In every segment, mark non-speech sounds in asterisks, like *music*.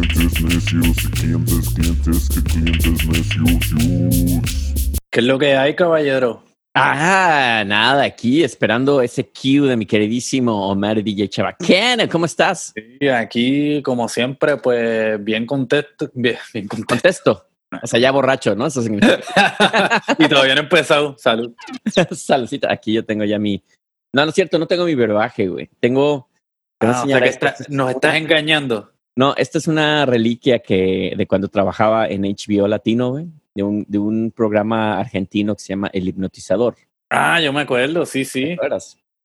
clientes necios, clientes, clientes, clientes necios. ¿Qué es lo que hay, caballero? Ah, nada, aquí esperando ese cue de mi queridísimo Omar DJ Chabacana. ¿Cómo estás? Sí, aquí, como siempre, pues bien contento. Bien, bien contento. Contesto. O sea, ya borracho, ¿no? Eso significa. *laughs* y todavía no he empezado. Salud. *laughs* Saludcita. Aquí yo tengo ya mi. No, no es cierto, no tengo mi verbaje, güey. Tengo. Ah, o sea que está- nos estás engañando. No, esta es una reliquia que de cuando trabajaba en HBO Latino, güey, de un, de un programa argentino que se llama El Hipnotizador. Ah, yo me acuerdo, sí, ¿Te sí.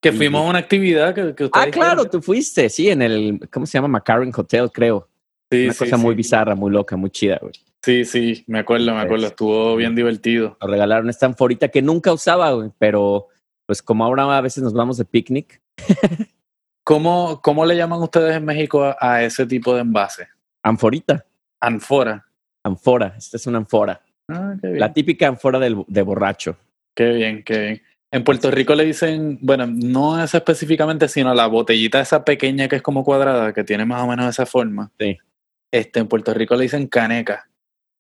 Que fuimos a una actividad que, que Ah, claro, hicieron. tú fuiste, sí, en el, ¿cómo se llama? McCarran Hotel, creo. Sí, Una sí, cosa muy bizarra, muy loca, muy chida, güey. Sí, sí, me acuerdo, me acuerdo. Es- Estuvo bien divertido. Nos regalaron esta anforita que nunca usaba, güey, pero pues como ahora a veces nos vamos de picnic, *laughs* ¿Cómo, cómo le llaman ustedes en México a, a ese tipo de envase? anforita, Anfora. anfora, esta es una anfora. Ah, qué bien. La típica anfora del, de borracho. Qué bien, qué bien. En Puerto Rico le dicen, bueno, no es específicamente, sino la botellita esa pequeña que es como cuadrada, que tiene más o menos esa forma. Sí. Este, en Puerto Rico le dicen caneca.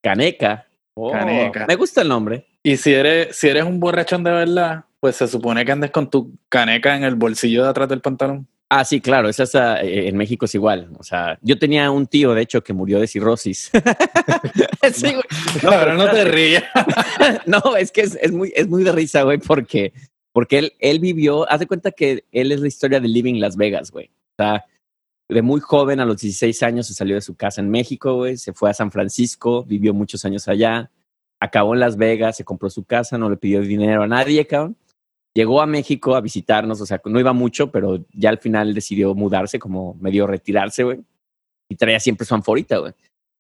Caneca. Oh, Caneca. Me gusta el nombre. Y si eres, si eres un borrachón de verdad, pues se supone que andes con tu caneca en el bolsillo de atrás del pantalón. Ah, sí, claro, esa es, ah, eh, en México es igual. O sea, yo tenía un tío, de hecho, que murió de cirrosis. *laughs* sí, güey. No, pero no te rías. *laughs* No, es que es, es muy, es muy de risa, güey, porque, porque él, él vivió, haz de cuenta que él es la historia de Living Las Vegas, güey. O sea, de muy joven, a los 16 años, se salió de su casa en México, güey, se fue a San Francisco, vivió muchos años allá, acabó en Las Vegas, se compró su casa, no le pidió dinero a nadie, cabrón. Llegó a México a visitarnos, o sea, no iba mucho, pero ya al final decidió mudarse, como medio retirarse, güey. Y traía siempre su anforita, güey.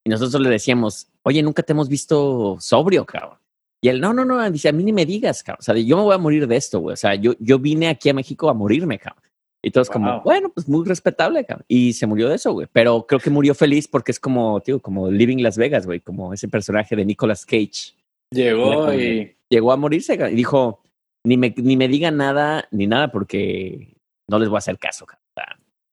Y nosotros le decíamos, oye, nunca te hemos visto sobrio, cabrón. Y él, no, no, no, dice, a mí ni me digas, cabrón. O sea, yo me voy a morir de esto, güey. O sea, yo, yo vine aquí a México a morirme, cabrón. Y todos como, Wow. bueno, pues muy respetable, cabrón. Y se murió de eso, güey. Pero creo que murió feliz porque es como, tío, como Living Las Vegas, güey. Como ese personaje de Nicolas Cage. Llegó y Llegó a morirse cabrón, y dijo, ni me, ni me digan nada, ni nada, porque no les voy a hacer caso,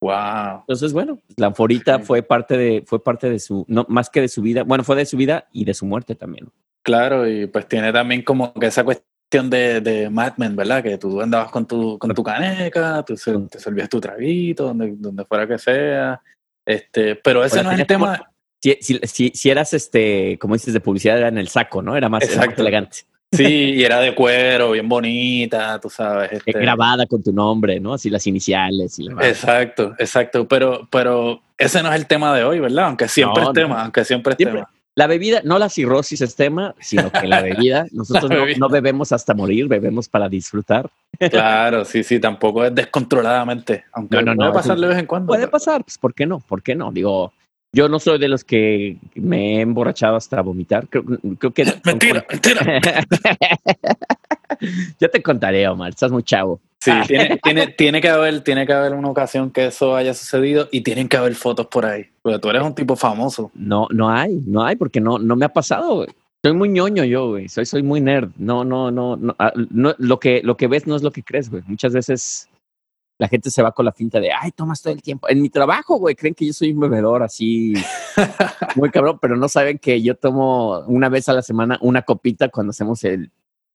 wow. entonces, bueno, la anforita Sí. fue parte de, fue parte de su, no, más que de su vida, bueno, fue de su vida y de su muerte también. Claro, y pues tiene también como que esa cuestión de, de Mad Men, ¿verdad? Que tú andabas con tu, con tu caneca, tú se- te servías tu traguito, donde, donde fuera que sea. Este, pero ese no es el tema. Si, si, si, si eras, este, como dices, de publicidad, era en el saco, ¿no? Era más, era más elegante. Sí, y era de cuero, bien bonita, tú sabes. Eh, Este, Grabada con tu nombre, ¿no? Así las iniciales y la. Exacto, exacto. Pero, pero ese no es el tema de hoy, ¿verdad? Aunque siempre No, es no. tema, aunque siempre es Siempre. tema. La bebida, no la cirrosis es tema, sino que la bebida, *laughs* nosotros La no- bebida. No, bebemos hasta morir, bebemos para disfrutar. Claro, sí, sí, tampoco es descontroladamente. Aunque No, no, puede pasar de vez en cuando. Puede pasar, pues ¿por qué no? ¿Por qué no? Digo, yo no soy de los que me he emborrachado hasta vomitar. Creo, creo que... *laughs* Mentira, mentira. *laughs* ya te contaré, Omar, estás muy chavo. Sí, tiene, tiene, tiene que haber, tiene que haber una ocasión que eso haya sucedido y tienen que haber fotos por ahí. Porque tú eres un tipo famoso. No, no hay, no hay, porque no, no me ha pasado, güey. Soy muy ñoño yo, güey. Soy, soy muy nerd. No, no, no, no, ah, no, Lo que, lo que ves no es lo que crees, güey. Muchas veces la gente se va con la finta de, ay, tomas todo el tiempo. En mi trabajo, güey, creen que yo soy un bebedor así, *laughs* muy cabrón, pero no saben que yo tomo una vez a la semana una copita cuando hacemos el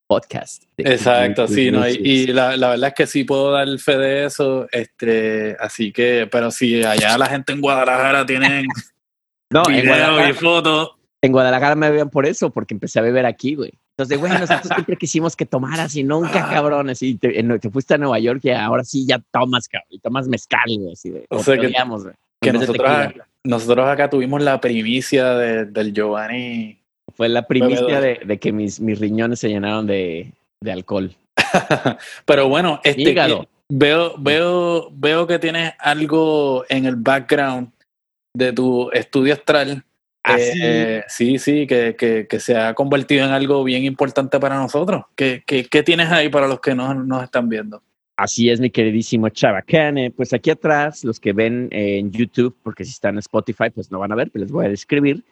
podcast. Exacto, sí, ¿no? Y, y la, la verdad es que sí puedo dar fe de eso. Este, así que, pero si allá la gente en Guadalajara tienen *laughs* No, en videos y Guadalajara, fotos. en Guadalajara me veían por eso, porque empecé a beber aquí, güey. Entonces, güey, nosotros siempre quisimos que tomaras y nunca, cabrón, así, te, te fuiste a Nueva York y ahora sí ya tomas, cabrón, y tomas mezcal, güey, así de, O sea que- güey. de nosotros, acá tuvimos la primicia de- del Giovanni. Fue la primicia de, de que mis, mis riñones se llenaron de, de alcohol. *laughs* Pero bueno, este, Hígado. veo, veo, veo que tienes algo en el background de tu estudio astral. Ah, Eh, sí, sí, que, que, que se ha convertido en algo bien importante para nosotros. ¿Qué, qué, qué tienes ahí para los que no nos están viendo? Así es, mi queridísimo Chabacane. Pues aquí atrás, los que ven eh, en YouTube, porque si están en Spotify, pues no van a ver, pero les voy a describir.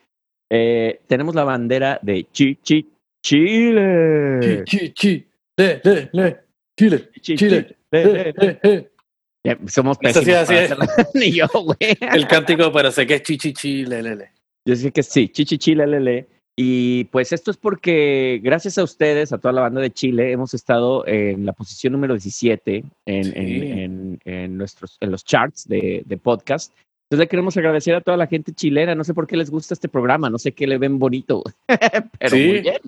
Eh, tenemos la bandera de Chi, Chi, Chile. Chi, chi, le, le, le, Chile, Chi, Chile, Chi, le, le, le. Ya, somos sí, pésimos así para es. hacerlo. *laughs* Ni yo, güey. El cántico, pero sé que es chichichi, lelele. Yo sé que sí, Chichi Chile, lele. Y pues esto es porque gracias a ustedes, a toda la banda de Chile, hemos estado en la posición número 17 en, Sí. en, en, en nuestros, en los charts de, de podcast. Entonces le queremos agradecer a toda la gente chilena. No sé por qué les gusta este programa, no sé qué le ven bonito, *laughs* pero Sí. muy bien.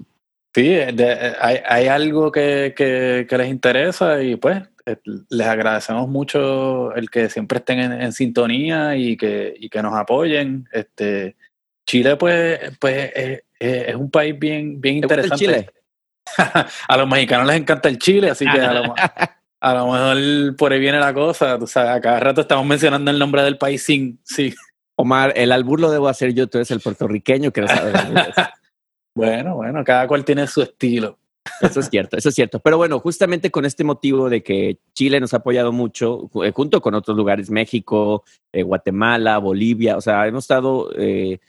Sí, de- hay, hay algo que, que, que les interesa y pues eh, les agradecemos mucho el que siempre estén en, en sintonía y que, y que nos apoyen. Este, Chile pues, pues eh, eh, es un país bien, bien ¿Te gusta el interesante. Chile? *laughs* a los mexicanos les encanta el Chile, así que a lo, *laughs* a lo mejor por ahí viene la cosa. Tú sabes, a cada rato estamos mencionando el nombre del país sin, sí. Omar, el albur lo debo hacer yo, tú eres el puertorriqueño que no sabe. Bueno, bueno, cada cual tiene su estilo. Eso es cierto, eso es cierto. Pero bueno, justamente con este motivo de que Chile nos ha apoyado mucho, eh, junto con otros lugares, México, eh, Guatemala, Bolivia, o sea, hemos estado eh,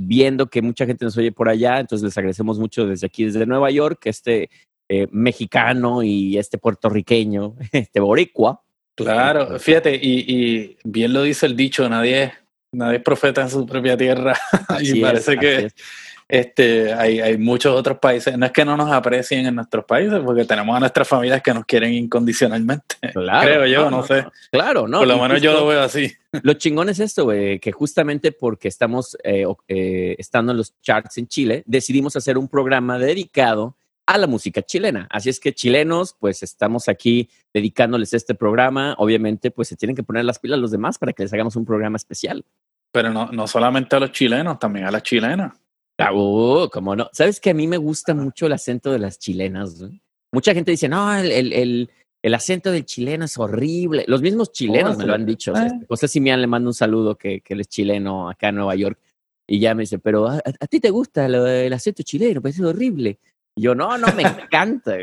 viendo que mucha gente nos oye por allá, entonces les agradecemos mucho desde aquí, desde Nueva York, este eh, mexicano y este puertorriqueño, *laughs* este boricua. Claro, fíjate, y, y bien lo dice el dicho, nadie, nadie es profeta en su propia tierra. *laughs* Así y parece es, que es. Este, hay, hay muchos otros países, no es que no nos aprecien en nuestros países, porque tenemos a nuestras familias que nos quieren incondicionalmente. *laughs* Claro, Creo yo, no sé. Claro, no. Por lo menos yo lo veo así. *laughs* Lo chingón es esto, güey, que justamente porque estamos eh, eh, estando en los charts en Chile, decidimos hacer un programa dedicado a la música chilena. Así es que chilenos, pues estamos aquí dedicándoles este programa. Obviamente, pues se tienen que poner las pilas los demás para que les hagamos un programa especial. Pero no, no solamente a los chilenos, también a las chilenas. Ah, uh, cómo no. ¿Sabes que a mí me gusta mucho el acento de las chilenas? güey? Mucha gente dice, no, el, el, el, el acento del chileno es horrible. Los mismos chilenos Oh, me lo han dicho. O sea, eh. José Simián le mando un saludo que, que él es chileno acá en Nueva York. Y ya me dice, pero ¿a, a- a ti te gusta lo- el acento chileno? Pues es horrible. Y yo, no, no, me encanta.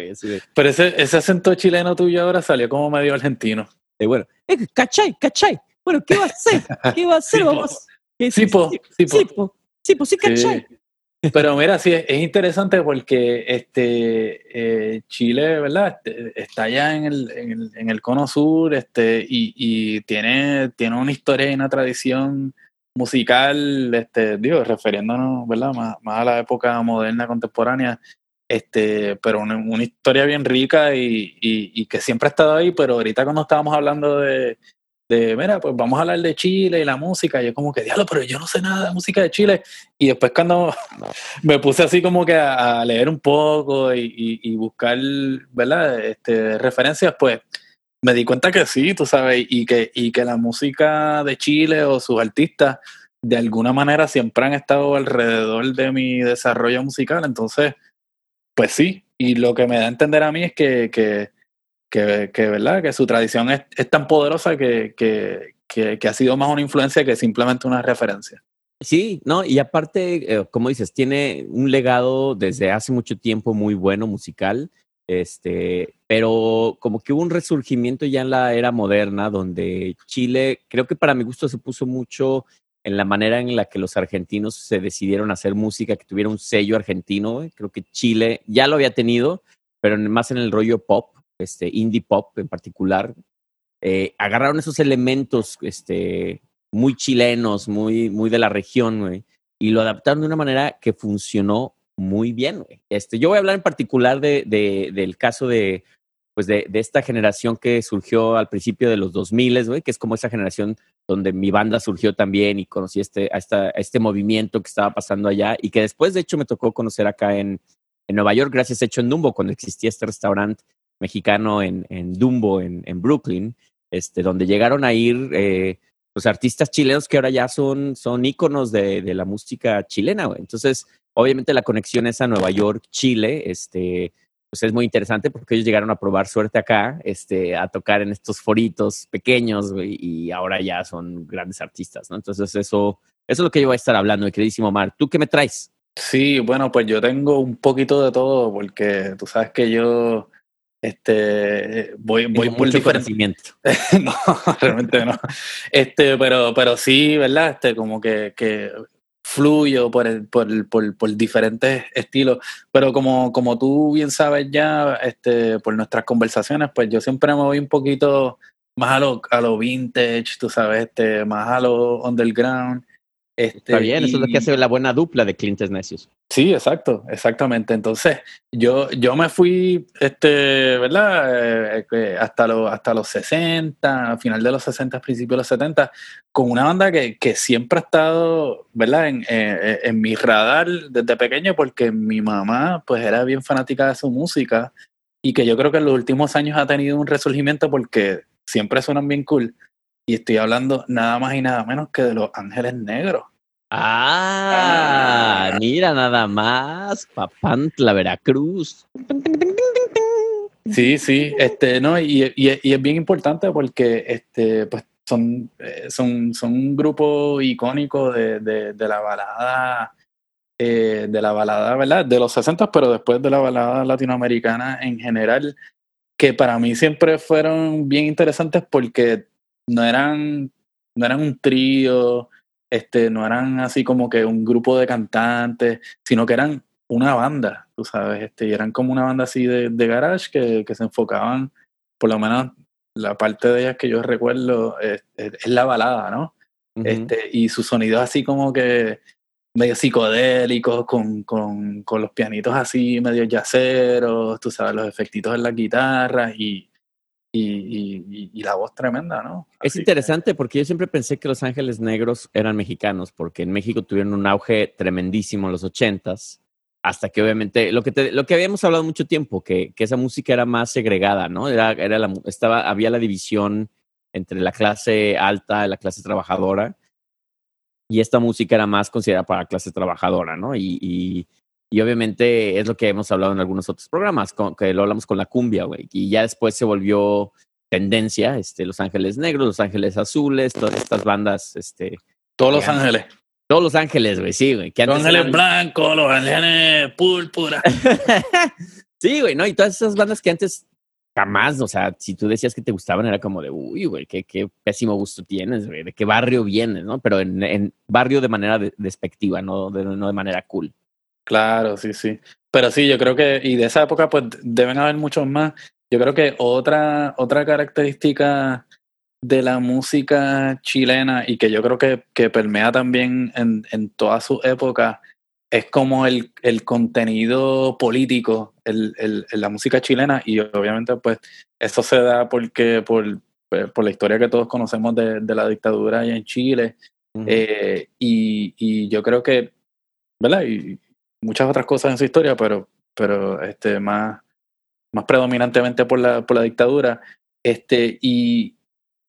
Pero ese, ese acento chileno tuyo ahora salió como medio argentino. de, bueno, eh, ¿cachai? ¿Cachai? Bueno, ¿qué va a hacer? ¿Qué va a hacer? Vamos. ¿Qué- Sí, po, sí, po. Sí, po. Sí, po, sí, ¿cachai? Pero mira, sí, es, es interesante porque este eh, Chile, ¿verdad? Este, está allá en el, en el, en el cono sur este, y, y tiene, tiene una historia y una tradición musical, este, digo, refiriéndonos, ¿verdad? Más, más a la época moderna, contemporánea, este, pero una, una historia bien rica y, y que siempre ha estado ahí, pero ahorita cuando estábamos hablando de, de, mira, pues vamos a hablar de Chile y la música, yo como que, diablo, pero yo no sé nada de música de Chile. Y después cuando *laughs* me puse así como que a, leer un poco y, y- y buscar, ¿verdad? Este, referencias, pues me di cuenta que sí, tú sabes, y que, y que la música de Chile o sus artistas de alguna manera siempre han estado alrededor de mi desarrollo musical. Entonces, pues sí, y lo que me da a entender a mí es que, que, que, que, ¿verdad? que su tradición es, tan poderosa que, que, que, ha sido más una influencia que simplemente una referencia. Sí, no, y aparte, eh, como dices, tiene un legado desde hace mucho tiempo muy bueno musical, este, pero como que hubo un resurgimiento ya en la era moderna donde Chile, creo que para mi gusto se puso mucho en la manera en la que los argentinos se decidieron hacer música que tuviera un sello argentino. güey. Creo que Chile ya lo había tenido, pero más en el rollo pop, este, indie pop en particular. Eh, agarraron esos elementos, este, muy chilenos, muy, muy de la región, y lo adaptaron de una manera que funcionó muy bien. Este, yo voy a hablar en particular de, de- del caso de, pues de, de esta generación que surgió al principio de los 2000, güey, que es como esa generación donde mi banda surgió también y conocí este, a, esta- este movimiento que estaba pasando allá y que después, de hecho, me tocó conocer acá en, en Nueva York, gracias a hecho en Dumbo, cuando existía este restaurante mexicano en, en Dumbo, en, en Brooklyn, este, donde llegaron a ir eh, los artistas chilenos que ahora ya son, son íconos de, de la música chilena, güey. Entonces, obviamente la conexión es a Nueva York, Chile, este, pues es muy interesante porque ellos llegaron a probar suerte acá, este, a tocar en estos foritos pequeños, güey, y ahora ya son grandes artistas, ¿no? Entonces, eso, eso es lo que yo voy a estar hablando, mi queridísimo Omar. ¿Tú qué me traes? Sí, bueno, pues yo tengo un poquito de todo porque tú sabes que yo este voy, voy por conocimiento. *laughs* no, realmente no. Este, pero, pero sí, ¿verdad? Este, como que, que fluyo por, el, por, el- por, por diferentes estilos. Pero como, como tú bien sabes ya, este, por nuestras conversaciones, pues yo siempre me voy un poquito más a lo, a lo vintage, tú sabes, este, más a lo underground. Este, Está bien, eso es lo y- que hace la buena dupla de clientes necios. Sí, exacto, exactamente. Entonces, yo, yo me fui, este, ¿verdad? Eh, eh, hasta, los hasta los 60, a final de los 60, principios de los 70, con una banda que, que siempre ha estado, ¿verdad? En, eh, en mi radar desde pequeño, porque mi mamá, pues, era bien fanática de su música y que yo creo que en los últimos años ha tenido un resurgimiento porque siempre suenan bien cool. Y estoy hablando nada más y nada menos que de Los Ángeles Negros. Ah, mira nada más, Papantla, Veracruz. Sí, sí, este, no, y, y- y es bien importante porque este, pues son, eh, son, son un grupo icónico de, de, de la balada, eh, de la balada, ¿verdad? De los 60, pero después de la balada latinoamericana en general, que para mí siempre fueron bien interesantes porque no eran, no eran un trío, este, no eran así como que un grupo de cantantes, sino que eran una banda, tú sabes, este, y eran como una banda así de, de garage que, que se enfocaban, por lo menos la parte de ellas que yo recuerdo es, es- es la balada, ¿no? Este, y sus sonidos así como que medio psicodélicos, con, con, con los pianitos así medio yaceros, tú sabes, los efectitos en las guitarras y, y, y, y- y la voz tremenda, ¿no? Es que- interesante porque yo siempre pensé que Los Ángeles Negros eran mexicanos, porque en México tuvieron un auge tremendísimo en los ochentas, hasta que obviamente, lo que, te- lo que habíamos hablado mucho tiempo, que, que esa música era más segregada, ¿no? Era, era la, estaba, había la división entre la clase alta y la clase trabajadora, y esta música era más considerada para la clase trabajadora, ¿no? Y, y, y obviamente es lo que hemos hablado en algunos otros programas, con, que lo hablamos con la cumbia, güey, y ya después se volvió tendencia, este, Los Ángeles Negros, Los Ángeles Azules, todas estas bandas, este, Todos Los. Ángeles. todos Los Ángeles, güey, sí, güey. Los Ángeles eran- Blancos, Los Ángeles Púrpura. *laughs* sí, güey, ¿no? Y todas esas bandas que antes jamás, o sea, si tú decías que te gustaban, era como de, uy, güey, qué, qué pésimo gusto tienes, güey, de qué barrio vienes, ¿no? Pero en, en barrio de manera de- despectiva, no de, no de manera cool. Claro, sí, sí. Pero sí, yo creo que, y de esa época, pues deben haber muchos más. Yo creo que otra, otra característica de la música chilena y que yo creo que, que permea también en, en toda su época es como el, el contenido político el, el- en la música chilena y obviamente pues eso se da porque por, por la historia que todos conocemos de, de la dictadura allá en Chile eh, y, y yo creo que, ¿verdad? Y muchas otras cosas en su historia, pero, pero este, más, más predominantemente por la, por la dictadura. Este, y,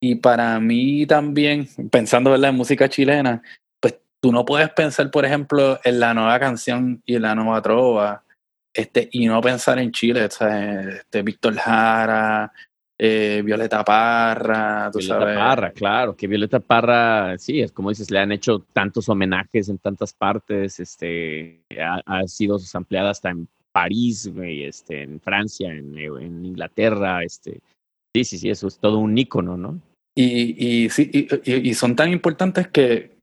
y para mí también, pensando ¿verdad? en música chilena, pues tú no puedes pensar, por ejemplo, en la nueva canción y en la nueva trova, este, y no pensar en Chile, este, Víctor Jara, eh, Violeta Parra, tú Violeta sabes. Parra, claro, que Violeta Parra, sí, es como dices, le han hecho tantos homenajes en tantas partes, este, ha, ha sido ampliada hasta en París, güey, este, en Francia, en, en Inglaterra, este, sí, sí, sí, eso es todo un ícono, ¿no? Y, y, sí, y, son tan importantes que,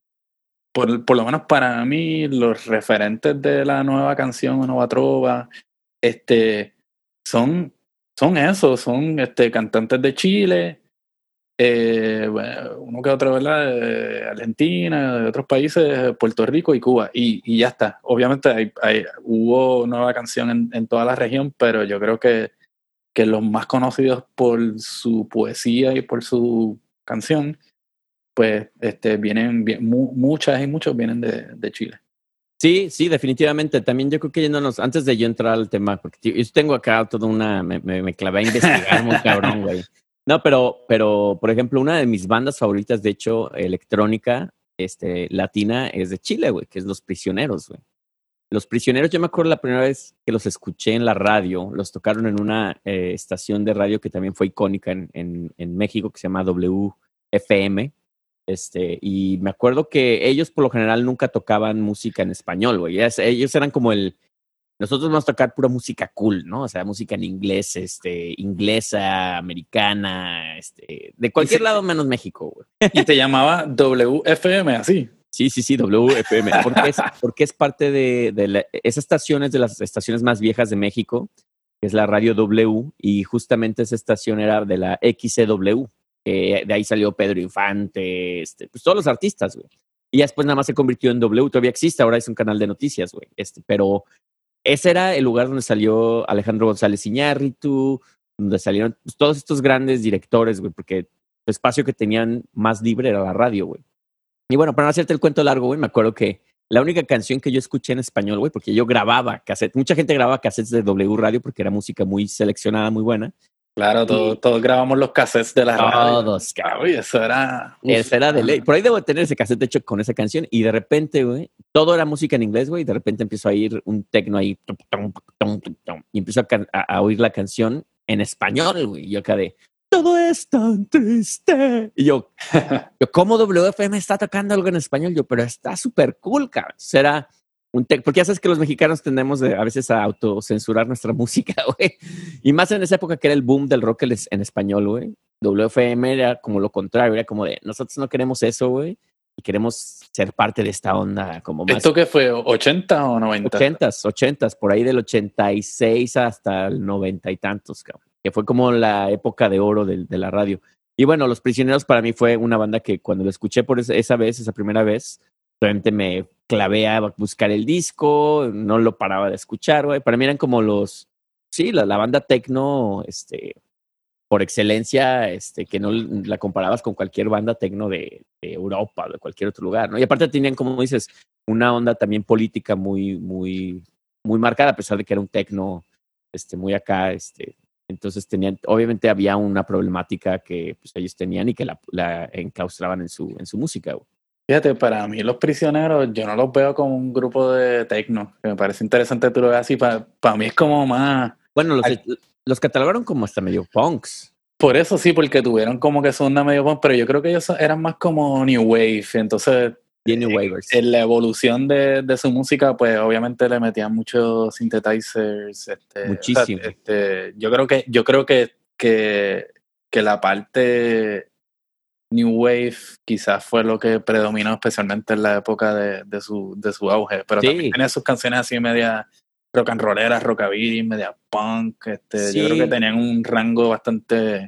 por, por lo menos para mí, los referentes de la nueva canción o Nueva Trova, este, son, son esos, son este, cantantes de Chile, eh, uno que otro, ¿verdad? De Argentina, de otros países, Puerto Rico y Cuba, y, y ya está. Obviamente hay, hay- hubo nueva canción en, en toda la región, pero yo creo que, que los más conocidos por su poesía y por su canción, pues este, vienen, bien- mu- muchas y muchos vienen de, de Chile. Sí, sí, definitivamente. También yo creo que yéndonos, antes de yo entrar al tema, porque tío, yo tengo acá toda una, me, me, me clavé a investigar muy cabrón, güey. *laughs* No, pero, pero, por ejemplo, una de mis bandas favoritas, de hecho, electrónica, este, latina, es de Chile, güey, que es Los Prisioneros, güey. Los Prisioneros, yo me acuerdo la primera vez que los escuché en la radio, los tocaron en una eh, estación de radio que también fue icónica en, en, en México, que se llama WFM. Este, y me acuerdo que ellos por lo general nunca tocaban música en español, güey. Ellos eran como el. Nosotros vamos a tocar pura música cool, ¿no? O sea, música en inglés, este, inglesa, americana, este, de cualquier lado menos México, güey. Y te llamaba WFM, así. Sí, sí, sí, WFM, porque es, *laughs* porque es parte de, de la, esa estación es de las estaciones más viejas de México, que es la radio W, y justamente esa estación era de la XCW, Eh, de ahí salió Pedro Infante, este, pues todos los artistas, güey. Y después nada más se convirtió en W, todavía existe, ahora es un canal de noticias, güey. Este, pero ese era el lugar donde salió Alejandro González Iñárritu, donde salieron pues, todos estos grandes directores, güey, porque el espacio que tenían más libre era la radio, güey. Y bueno, para no hacerte el cuento largo, güey, me acuerdo que la única canción que yo escuché en español, güey, porque yo grababa cassette, mucha gente grababa cassettes de W Radio porque era música muy seleccionada, muy buena. Claro, todos, todos grabamos los cassettes de la radio. Todos. Uy, eso era. Ese era de ley. Por ahí debo tener ese cassette hecho con esa canción y de repente, güey, todo era música en inglés, güey, y de repente empiezo a ir un tecno ahí y empiezo a, a- a oír la canción en español, güey. Y yo acá de, todo es tan triste. Y yo, *laughs* yo, ¿cómo WFM está tocando algo en español? Yo, pero está súper cool, cabrón. Será un tec, porque ya sabes que los mexicanos tendemos de- a veces a autocensurar nuestra *laughs* música, güey. Y más en esa época que era el boom del rock en es- en español, güey. WFM era como lo contrario, era como de, nosotros no queremos eso, güey. Y queremos ser parte de esta onda como más ¿Esto qué fue? ¿80 o 90? ochentas, ochentas, por ahí del 86 hasta el noventa y tantos, cabrón, que fue como la época de oro del- de, la radio. Y bueno, Los Prisioneros para mí fue una banda que cuando lo escuché por esa vez, esa primera vez, realmente me clavé a buscar el disco, no lo paraba de escuchar, güey. Para mí eran como los, sí, la, la banda tecno, este, por excelencia, este, que no la comparabas con cualquier banda tecno de, de Europa o de cualquier otro lugar, ¿no? Y aparte tenían, como dices, una onda también política muy, muy, muy marcada, a pesar de que era un tecno, este, muy acá, este, entonces tenían, obviamente había una problemática que pues, ellos tenían y que la, la enclaustraban en su, en su música. güey. Fíjate, para mí los prisioneros, yo no los veo como un grupo de tecno, que me parece interesante tú lo veas así, para, para mí es como más... Bueno, los, los catalogaron como hasta medio punks. Por eso sí, porque tuvieron como que su onda medio punk, pero yo creo que ellos eran más como New Wave, entonces Jenny Eh, en la evolución de, de su música, pues obviamente le metían muchos synthesizers. Este, Muchísimo. o sea, este, yo creo que, yo creo que, que, que la parte New Wave quizás fue lo que predominó especialmente en la época de, de su, de su auge. Pero Sí. también tenía sus canciones así media rock and rolleras, rockabilly, media punk. Este, Yo creo Sí. que tenían un rango bastante.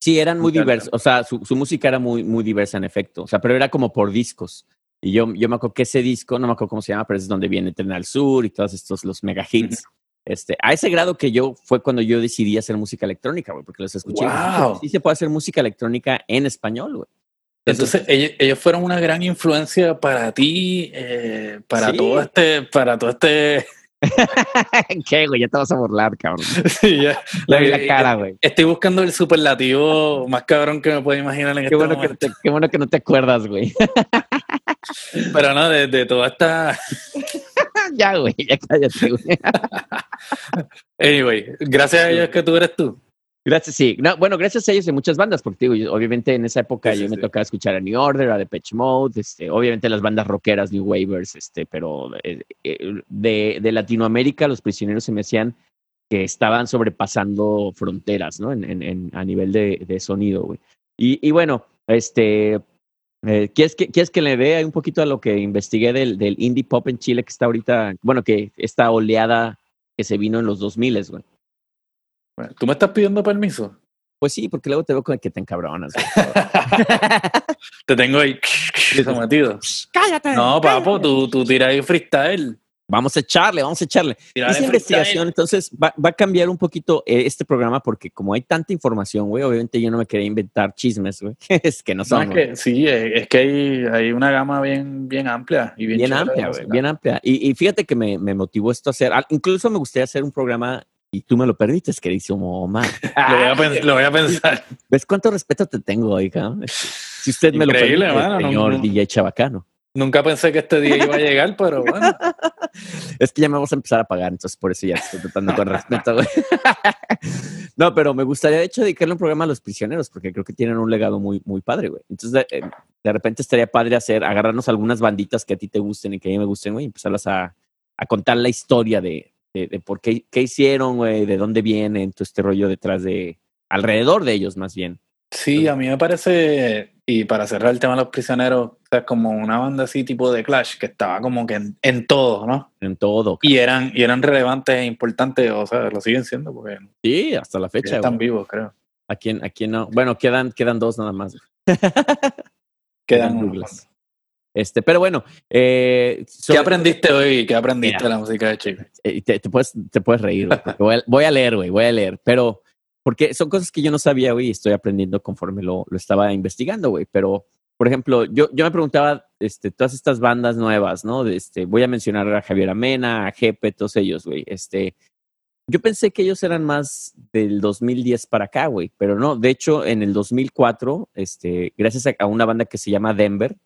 Sí, eran muy diversos. O sea, su, su música era muy, muy diversa en efecto. O sea, pero era como por discos. Y yo, yo me acuerdo que ese disco, no me acuerdo cómo se llama, pero es donde viene Tren al Sur y todos estos, los mega hits. Este, a ese grado que yo fue cuando yo decidí hacer música electrónica, güey, porque los escuché. y ¡Wow! Sí se puede hacer música electrónica en español, güey. Entonces, ellos, ellos fueron una gran influencia para ti, eh, para Sí. todo este, para todo este. *laughs* ¿Qué, güey? Ya te vas a burlar, cabrón. *laughs* Sí, ya. Le vi la cara, güey. Estoy buscando el superlativo más cabrón que me puedo imaginar en Qué este bueno, que momento. te, qué bueno que no te acuerdas, güey. Pero no, de, de toda esta. *laughs* ya, güey, ya cállate, güey. *laughs* Anyway, gracias a ellos que tú eres tú. Gracias, sí. No, bueno, gracias a ellos de muchas bandas, porque digo, yo- obviamente en esa época Sí, sí, yo me sí. tocaba escuchar a New Order, a Depeche Mode, este, obviamente las bandas rockeras, New Wavers, este, pero eh, eh, de, de Latinoamérica los prisioneros se me hacían que estaban sobrepasando fronteras, ¿no? En, en- en- a nivel de, de sonido, güey. Y, y bueno, este, eh, ¿quieres, que, ¿quieres que le dé un poquito a lo que investigué del, del indie pop en Chile que está ahorita, bueno, que esta oleada que se vino en los 2000, güey? Bueno, ¿Tú me estás pidiendo permiso? Pues sí, porque luego te veo con que te encabronas. *laughs* Te tengo ahí *laughs* sometido. ¡Cállate! No, papo, tú, tú tiras ahí freestyle. Vamos a echarle, vamos a echarle. Esa investigación, entonces, va, va a cambiar un poquito eh, este programa porque como hay tanta información, güey, obviamente yo no me quería inventar chismes, güey. *laughs* es que no No, son, es que, sí, es es que hay, hay una gama bien, bien amplia y bien, bien amplia, güey, bien amplia. Y, y fíjate que me, me motivó esto a hacer, incluso me gustaría hacer un programa, y tú me lo permites, queridísimo Omar. *laughs* Lo voy, a pens- lo voy a pensar. ¿Ves cuánto respeto te tengo, oiga? Este, Si usted me lo permite, mano, no- señor no- DJ Chabacano. Nunca pensé que este día iba a llegar, pero bueno. *laughs* Es que ya me vamos a empezar a pagar, entonces por eso ya estoy tratando con respeto, güey. *laughs* No, pero me gustaría de hecho dedicarle un programa a los prisioneros, porque creo que tienen un legado muy, muy padre, güey. Entonces, de, eh, de repente estaría padre hacer, agarrarnos algunas banditas que a ti te gusten y que a mí me gusten, güey, y empezarlas a, a contar la historia de, de, de por qué, qué hicieron, güey, de dónde vienen, todo este rollo detrás de, alrededor de ellos más bien. Sí, a mí me parece, y para cerrar el tema de los prisioneros, o sea, como una banda así tipo de Clash, que estaba como que en, en todo, ¿no? En todo. Y eran, y eran relevantes e importantes, o sea, lo siguen siendo porque Sí, hasta la fecha, están vivos, creo. ¿A quién, a quién no? Bueno, quedan, quedan dos nada más. *laughs* Quedan Douglas. Este, pero bueno, eh, ¿Qué aprendiste hoy? ¿Qué aprendiste de la música de Chile? eh, te, te puedes, te puedes reír, voy, a, voy a leer, güey, voy a leer, pero porque son cosas que yo no sabía, güey, y estoy aprendiendo conforme lo, lo estaba investigando, güey, pero, por ejemplo, yo, yo me preguntaba, este, todas estas bandas nuevas, ¿no? De Este, voy a mencionar a Javier Amena, a Jepe, todos ellos, güey, este, yo pensé que ellos eran más del 2010 para acá, güey, pero no, de hecho, en el 2004, este, gracias a, a una banda que se llama Denver,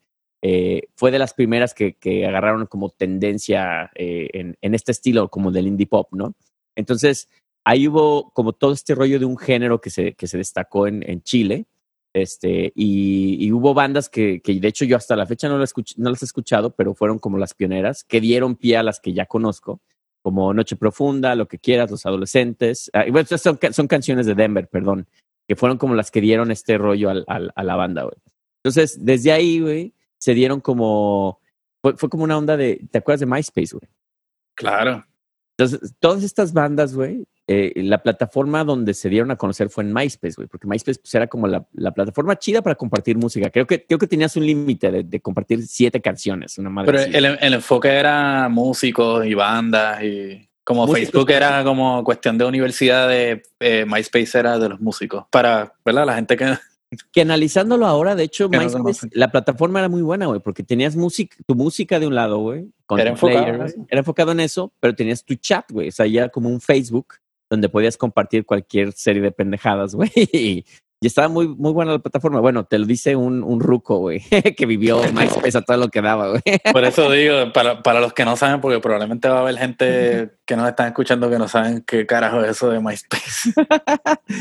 eh, fue de las primeras que, que agarraron como tendencia eh, en, en este estilo, como del indie pop, ¿no? Entonces, ahí hubo como todo este rollo de un género que se, que se destacó en, en Chile, este, y, y hubo bandas que, que, de hecho, yo hasta la fecha no, la escuch- no las he escuchado, pero fueron como las pioneras, que dieron pie a las que ya conozco, como Noche Profunda, Lo que quieras, Los Adolescentes, ah, y bueno, son, son canciones de Denver, perdón, que fueron como las que dieron este rollo al- al- a la banda, güey. Entonces, desde ahí, güey, se dieron como, fue, fue como una onda de, ¿te acuerdas de MySpace, güey? Claro. Entonces, todas estas bandas, güey, eh, la plataforma donde se dieron a conocer fue en MySpace, güey, porque MySpace pues, era como la, la plataforma chida para compartir música. Creo que, creo que tenías un límite de, de compartir siete canciones, una madre Pero el, el enfoque era músicos y bandas y como Músicos, Facebook era como cuestión de universidad de eh, MySpace era de los músicos para, ¿verdad? La gente que *laughs* Que analizándolo ahora, de hecho, no MySpace, conocen. la plataforma era muy buena, güey, porque tenías música, tu música de un lado, güey, con Era enfocado player, eso. era enfocado en eso, pero tenías tu chat, güey, o sea, ya como un Facebook donde podías compartir cualquier serie de pendejadas, *laughs* güey, y, estaba muy, muy buena la plataforma. Bueno, te lo dice un, un ruco, güey, *laughs* que vivió *laughs* MySpace a todo lo que daba, güey. por eso digo, para, para los que no saben, porque probablemente va a haber gente que nos están escuchando que no saben qué carajo es eso de MySpace.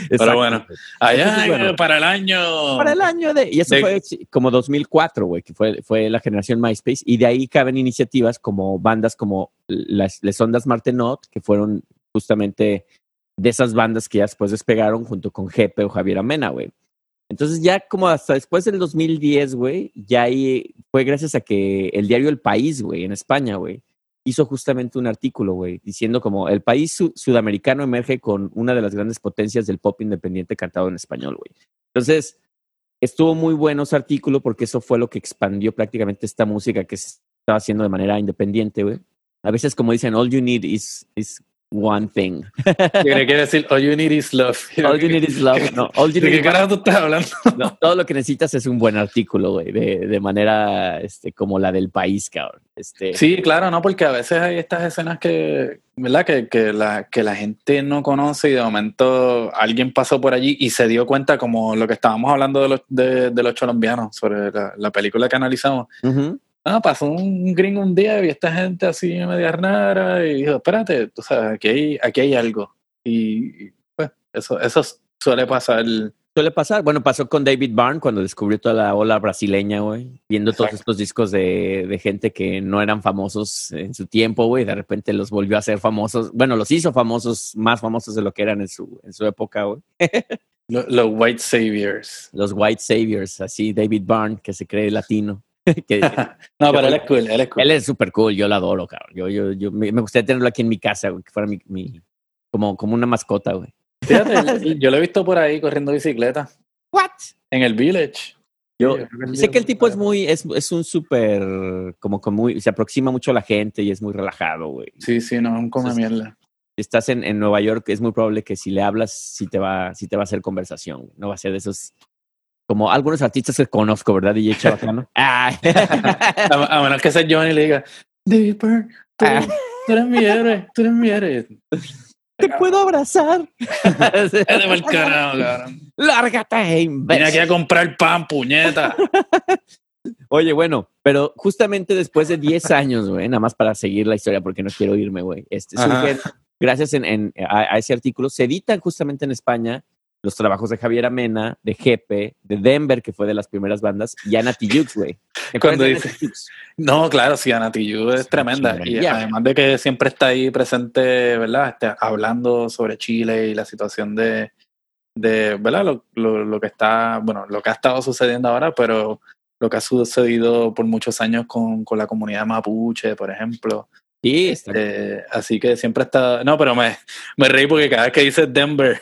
Exacto. bueno, Allá Entonces, bueno. para el año. Para el año de... Y eso De- fue como 2004, güey, que fue, fue la generación MySpace. Y de ahí caben iniciativas como bandas como las Les Ondas Martenot, que fueron justamente de esas bandas que ya después despegaron junto con Jepe o Javier Amena, güey. Entonces ya como hasta después del 2010, güey, ya ahí fue gracias a que el diario El País, güey, en España, güey, hizo justamente un artículo, güey, diciendo como el país su- sudamericano emerge con una de las grandes potencias del pop independiente cantado en español, güey. Entonces, estuvo muy bueno ese artículo porque eso fue lo que expandió prácticamente esta música que se estaba haciendo de manera independiente, güey. A veces, como dicen, all you need is one thing. *laughs* Quiere quiere decir, all you need is love. *laughs* All you need is love. No, all you ¿De qué carajo tú estás hablando? no, todo lo que necesitas es un buen artículo, güey, de, de manera este, como la del país, cabrón. Este, Sí, claro, no, porque a veces hay estas escenas que, ¿verdad? Que, que, la, que la gente no conoce y de momento alguien pasó por allí y se dio cuenta como lo que estábamos hablando de los, de, de los colombianos sobre la, la película que analizamos. ujú. Ah, pasó un gringo un día y vi esta gente así media rara y dijo, espérate, tú sabes, aquí hay, aquí hay algo. Y, y, pues eso, eso suele pasar. Suele pasar. Bueno, pasó con David Byrne cuando descubrió toda la ola brasileña, güey. Viendo todos estos discos de, de gente que no eran famosos en su tiempo, güey. De repente los volvió a hacer famosos. Bueno, los hizo famosos, más famosos de lo que eran en su, en su época, güey. lo- Los white saviors. Los White Saviors, así David Byrne, que se cree latino. *laughs* que, No, pero él es cool, él es cool. Él es súper cool, yo lo adoro, cabrón. Yo, yo, yo me gustaría tenerlo aquí en mi casa, güey, que fuera mi, mi- como, como una mascota, güey. Fíjate, *laughs* yo lo he visto por ahí corriendo bicicleta What? en el village. Yo Sí, sé que el tipo es muy, es, es un súper, como que muy, se aproxima mucho a la gente y es muy relajado, güey. Sí, sí, no, un come mierda. Si estás en, en Nueva York, es muy probable que si le hablas, sí te va, sí te va a hacer conversación. güey. No va a ser de esos, como algunos artistas que conozco, ¿verdad? DJ Chabacano. *laughs* Ah. A, *laughs* a menos que sea Johnny le diga, David Byrne, tú, Ah. tú eres mi héroe, tú eres mi héroe. Te puedo abrazar. *laughs* Vete pa'l carajo, cabrón. Lárgate, Vine aquí a comprar pan, puñeta. Oye, bueno, pero justamente después de 10 años, güey, nada más para seguir la historia porque no quiero irme, güey. Este, gracias en, en- a, a ese artículo, se editan justamente en España los trabajos de Javier Amena, de Jepe, de Denver, que fue de las primeras bandas, y Ana Tijoux, güey. ¿Te Cuando dice-? No, claro, sí, Ana Tijoux es Sí, tremenda. Y Ya. además de que siempre está ahí presente, ¿verdad? Este, hablando sobre Chile y la situación de, de ¿verdad? Lo, lo, lo que está, bueno, lo que ha estado sucediendo ahora, pero lo que ha sucedido por muchos años con, con la comunidad mapuche, por ejemplo. Sí, está Eh, así que siempre está. No, pero me, me reí porque cada vez que dices Denver,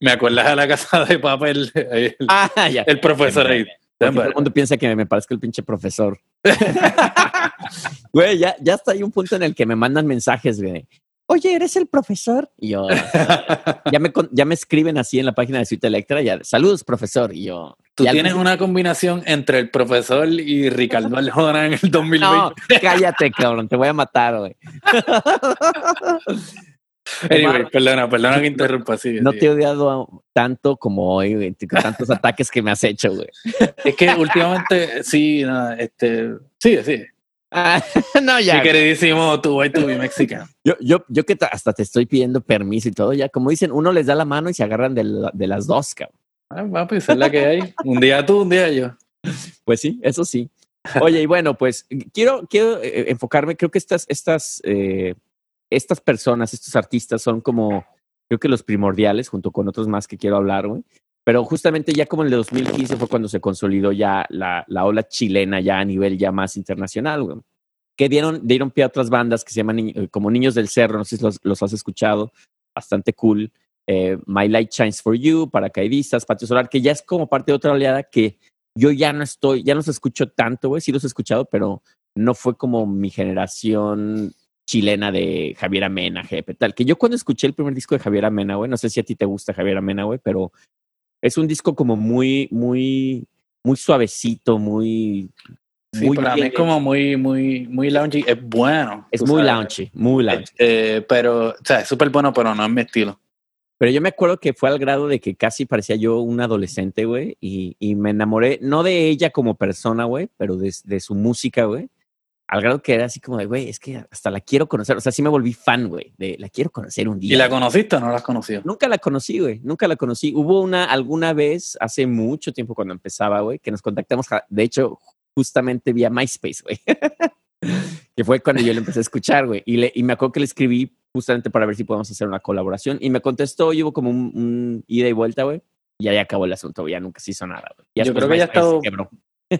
me acuerdas a la casa de papel, el, Ah, ya. el profesor ahí. Todo el mundo piensa que me parezco el pinche profesor. *laughs* Güey, ya, ya está hay un punto en el que me mandan mensajes, güey. Oye, ¿eres el profesor? Y yo, *laughs* ya me, ya me escriben así en la página de Suite Electra, ya, saludos, profesor. Y yo, Tú tienes una combinación entre el profesor y Ricardo Arjona en el 2020. *laughs* No, cállate, cabrón, te voy a matar, güey. Anyway, perdona, perdona que interrumpa. Sigue, No te he odiado tanto como hoy, güey, con tantos ataques que me has hecho, güey. Es que últimamente, sí, no, este, sí, sí. Ah, *laughs* no, ya. Mi queridísimo tu white to be Mexican. Yo, yo, yo que ta- hasta te estoy pidiendo permiso y todo, ya como dicen, uno les da la mano y se agarran de, la- de las dos, cabrón. Ah, papi, esa es la que hay. Un día tú, un día yo. Pues sí, eso sí. Oye, y bueno, pues quiero, quiero eh, enfocarme, creo que estas, estas, eh, estas personas, estos artistas son como, creo que los primordiales, junto con otros más que quiero hablar, güey. Pero justamente ya como en el 2015 fue cuando se consolidó ya la, la ola chilena ya a nivel ya más internacional, güey. Que dieron, dieron pie a otras bandas que se llaman eh, como Niños del Cerro, no sé si los, los has escuchado, bastante cool. Eh, My Light Shines for You, Paracaidistas, Patio Solar, que ya es como parte de otra oleada que yo ya no estoy, ya no los escucho tanto, güey, sí los he escuchado, pero no fue como mi generación chilena de Javier Amena, jefe, tal. Que yo cuando escuché el primer disco de Javier Amena, güey, no sé si a ti te gusta Javier Amena, güey, pero es un disco como muy, muy, muy suavecito, muy... Sí, muy para mí bien es como muy, muy, muy loungy. Es bueno. Es muy sabes. launchy, muy launchy. Este, pero, o sea, es súper bueno, pero no es mi estilo. Pero yo me acuerdo que fue al grado de que casi parecía yo un adolescente, güey, y, y me enamoré, no de ella como persona, güey, pero de, de su música, güey. Al grado que era así como de, güey, es que hasta la quiero conocer. O sea, sí me volví fan, güey, de la quiero conocer un día. ¿Y la conociste o no la has conocido? Nunca la conocí, güey, nunca la conocí. Hubo una, alguna vez, hace mucho tiempo cuando empezaba, güey, que nos contactamos, de hecho, justamente vía MySpace, güey. *laughs* que fue cuando yo le empecé a escuchar, güey. Y, le, y me acuerdo que le escribí justamente para ver si podemos hacer una colaboración. Y me contestó, y hubo como un, un ida y vuelta, güey. Y ahí acabó el asunto, güey. Ya nunca se hizo nada, güey. Yo creo que ya ha MySpace estado- quebró.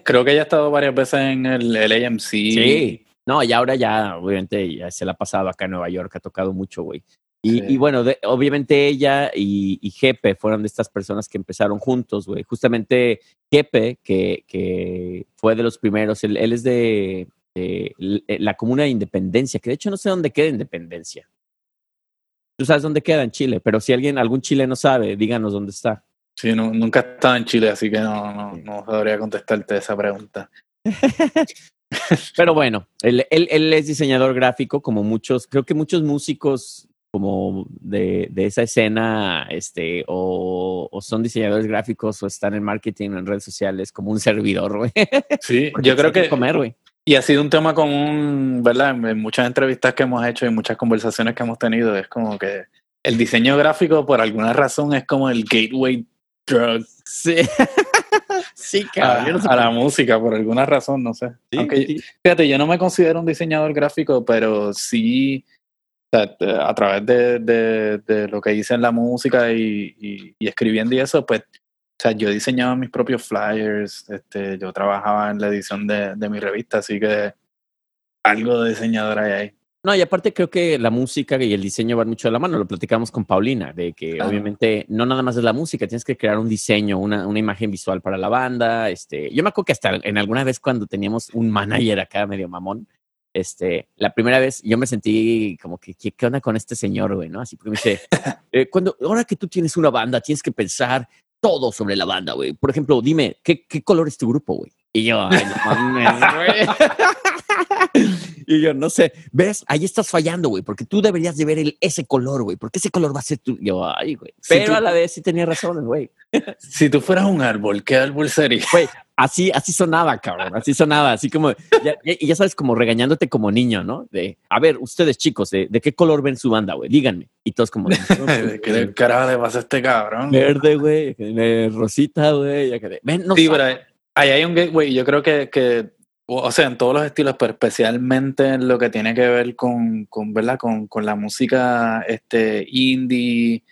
Creo que ella ha estado varias veces en el, el AMC. Sí. No, y ahora ya, obviamente, ya se la ha pasado acá en Nueva York, ha tocado mucho, güey. Y, Sí. y bueno, de- obviamente ella y, y Jepe fueron de estas personas que empezaron juntos, güey. Justamente Jepe, que, que fue de los primeros, él, él es de, eh, la comuna de Independencia, que de hecho no sé dónde queda Independencia. Tú sabes dónde queda en Chile, pero si alguien, algún chileno sabe, díganos dónde está. Sí, no- nunca he estado en Chile, así que no, no, no sabría contestarte esa pregunta. *laughs* Pero bueno, él, él, él es diseñador gráfico, como muchos, creo que muchos músicos como de, de esa escena, este, o, o son diseñadores gráficos o están en marketing en redes sociales como un servidor, güey. Sí, *laughs* yo creo que, comer, güey. y ha sido un tema común, ¿verdad? En- En muchas entrevistas que hemos hecho y muchas conversaciones que hemos tenido, es como que el diseño gráfico, por alguna razón, es como el gateway drug Sí. *laughs* sí, a, cabrón. yo no sé a la música, por alguna razón, no sé. Sí, Aunque, sí. fíjate, yo no me considero un diseñador gráfico, pero sí, a través de, de- de lo que hice en la música y, y- y escribiendo y eso, pues, o sea, yo diseñaba mis propios flyers, este, yo trabajaba en la edición de, de mi revista, así que algo de diseñador hay ahí. No, y aparte creo que la música y el diseño van mucho de la mano. Lo platicamos con Paulina, de que Claro. obviamente no nada más es la música, tienes que crear un diseño, una, una imagen visual para la banda. Este, yo me acuerdo que hasta en alguna vez cuando teníamos un manager acá medio mamón, este, la primera vez yo me sentí como que, ¿qué, qué onda con este señor, güey? ¿No? Así porque me dice, *laughs* eh, cuando, ahora que tú tienes una banda, tienes que pensar todo sobre la banda, güey. Por ejemplo, dime, ¿qué, qué color es tu grupo, güey? Y yo, ay, no mames, güey. *laughs* *laughs* Y yo, no sé, ves, ahí estás fallando, güey, porque tú deberías de ver el, ese color, güey, porque ese color va a ser tu. Yo, ay, güey. Si Pero tú- a la vez sí tenía razón, güey. *laughs* Si tú fueras un árbol, ¿qué árbol sería? Así, así sonaba, cabrón, así sonaba, así como, ya, y ya sabes, como regañándote como niño, ¿no? De, a ver, ustedes chicos, ¿de, de qué color ven su banda, güey? Díganme. Y todos como, *laughs* ¿Qué carajo le pasa a este cabrón? verde, güey, rosita, güey, ya que, ven, no Sí, sabes". pero ahí- ahí hay un gateway. Yo creo que, que, o sea, en todos los estilos, pero especialmente en lo que tiene que ver con, con ¿verdad? Con, con la música este, indie.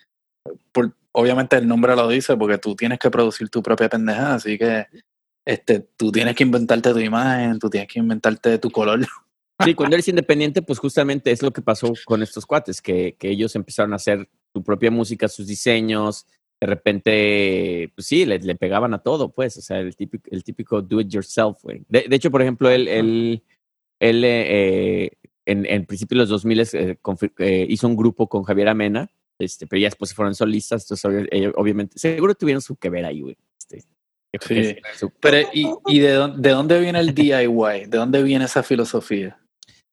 Obviamente el nombre lo dice porque tú tienes que producir tu propia pendejada, así que este, tú tienes que inventarte tu imagen, tú tienes que inventarte tu color. *laughs* Sí, cuando eres independiente, pues justamente es lo que pasó con estos cuates, que, que ellos empezaron a hacer su propia música, sus diseños, de repente, pues sí, le, le pegaban a todo, pues, o sea, el típico, el típico do it yourself, güey. De, de hecho, por ejemplo, él, él, él eh, en, en principio de los 2000 eh, eh, hizo un grupo con Javier Amena, este, pero ya después se fueron solistas, entonces obviamente, seguro tuvieron su que ver ahí, güey. Este, Sí. su- Pero, ¿y, y de, dónde, de dónde viene el DIY? ¿De dónde viene esa filosofía?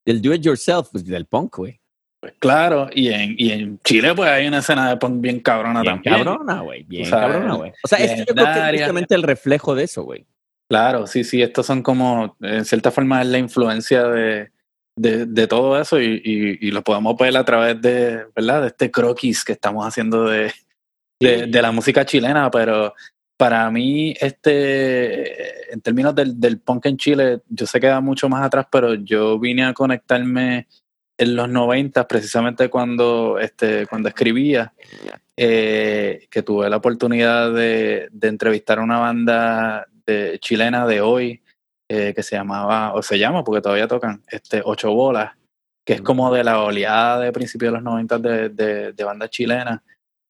del do it yourself, pues del punk, güey. Pues claro, y en, y en Chile pues hay una escena de punk bien cabrona Bien también. cabrona, güey, bien O sea, cabrona, güey. O sea, esto yo creo que es justamente el reflejo de eso, güey. Claro, sí, sí, estos son como, en cierta forma, es la influencia de, de, de todo eso y, y, y lo podemos ver a través de, ¿verdad? De este croquis que estamos haciendo de, de, de la música chilena, pero para mí, este, en términos del, del punk en Chile, yo sé que va mucho más atrás, pero yo vine a conectarme en los 90, precisamente cuando, este, cuando escribía, eh, que tuve la oportunidad de, de entrevistar a una banda de, chilena de hoy, eh, que se llamaba, o se llama, porque todavía tocan, este, Ocho Bolas, que es como de la oleada de principios de los 90 de, de, de bandas chilenas.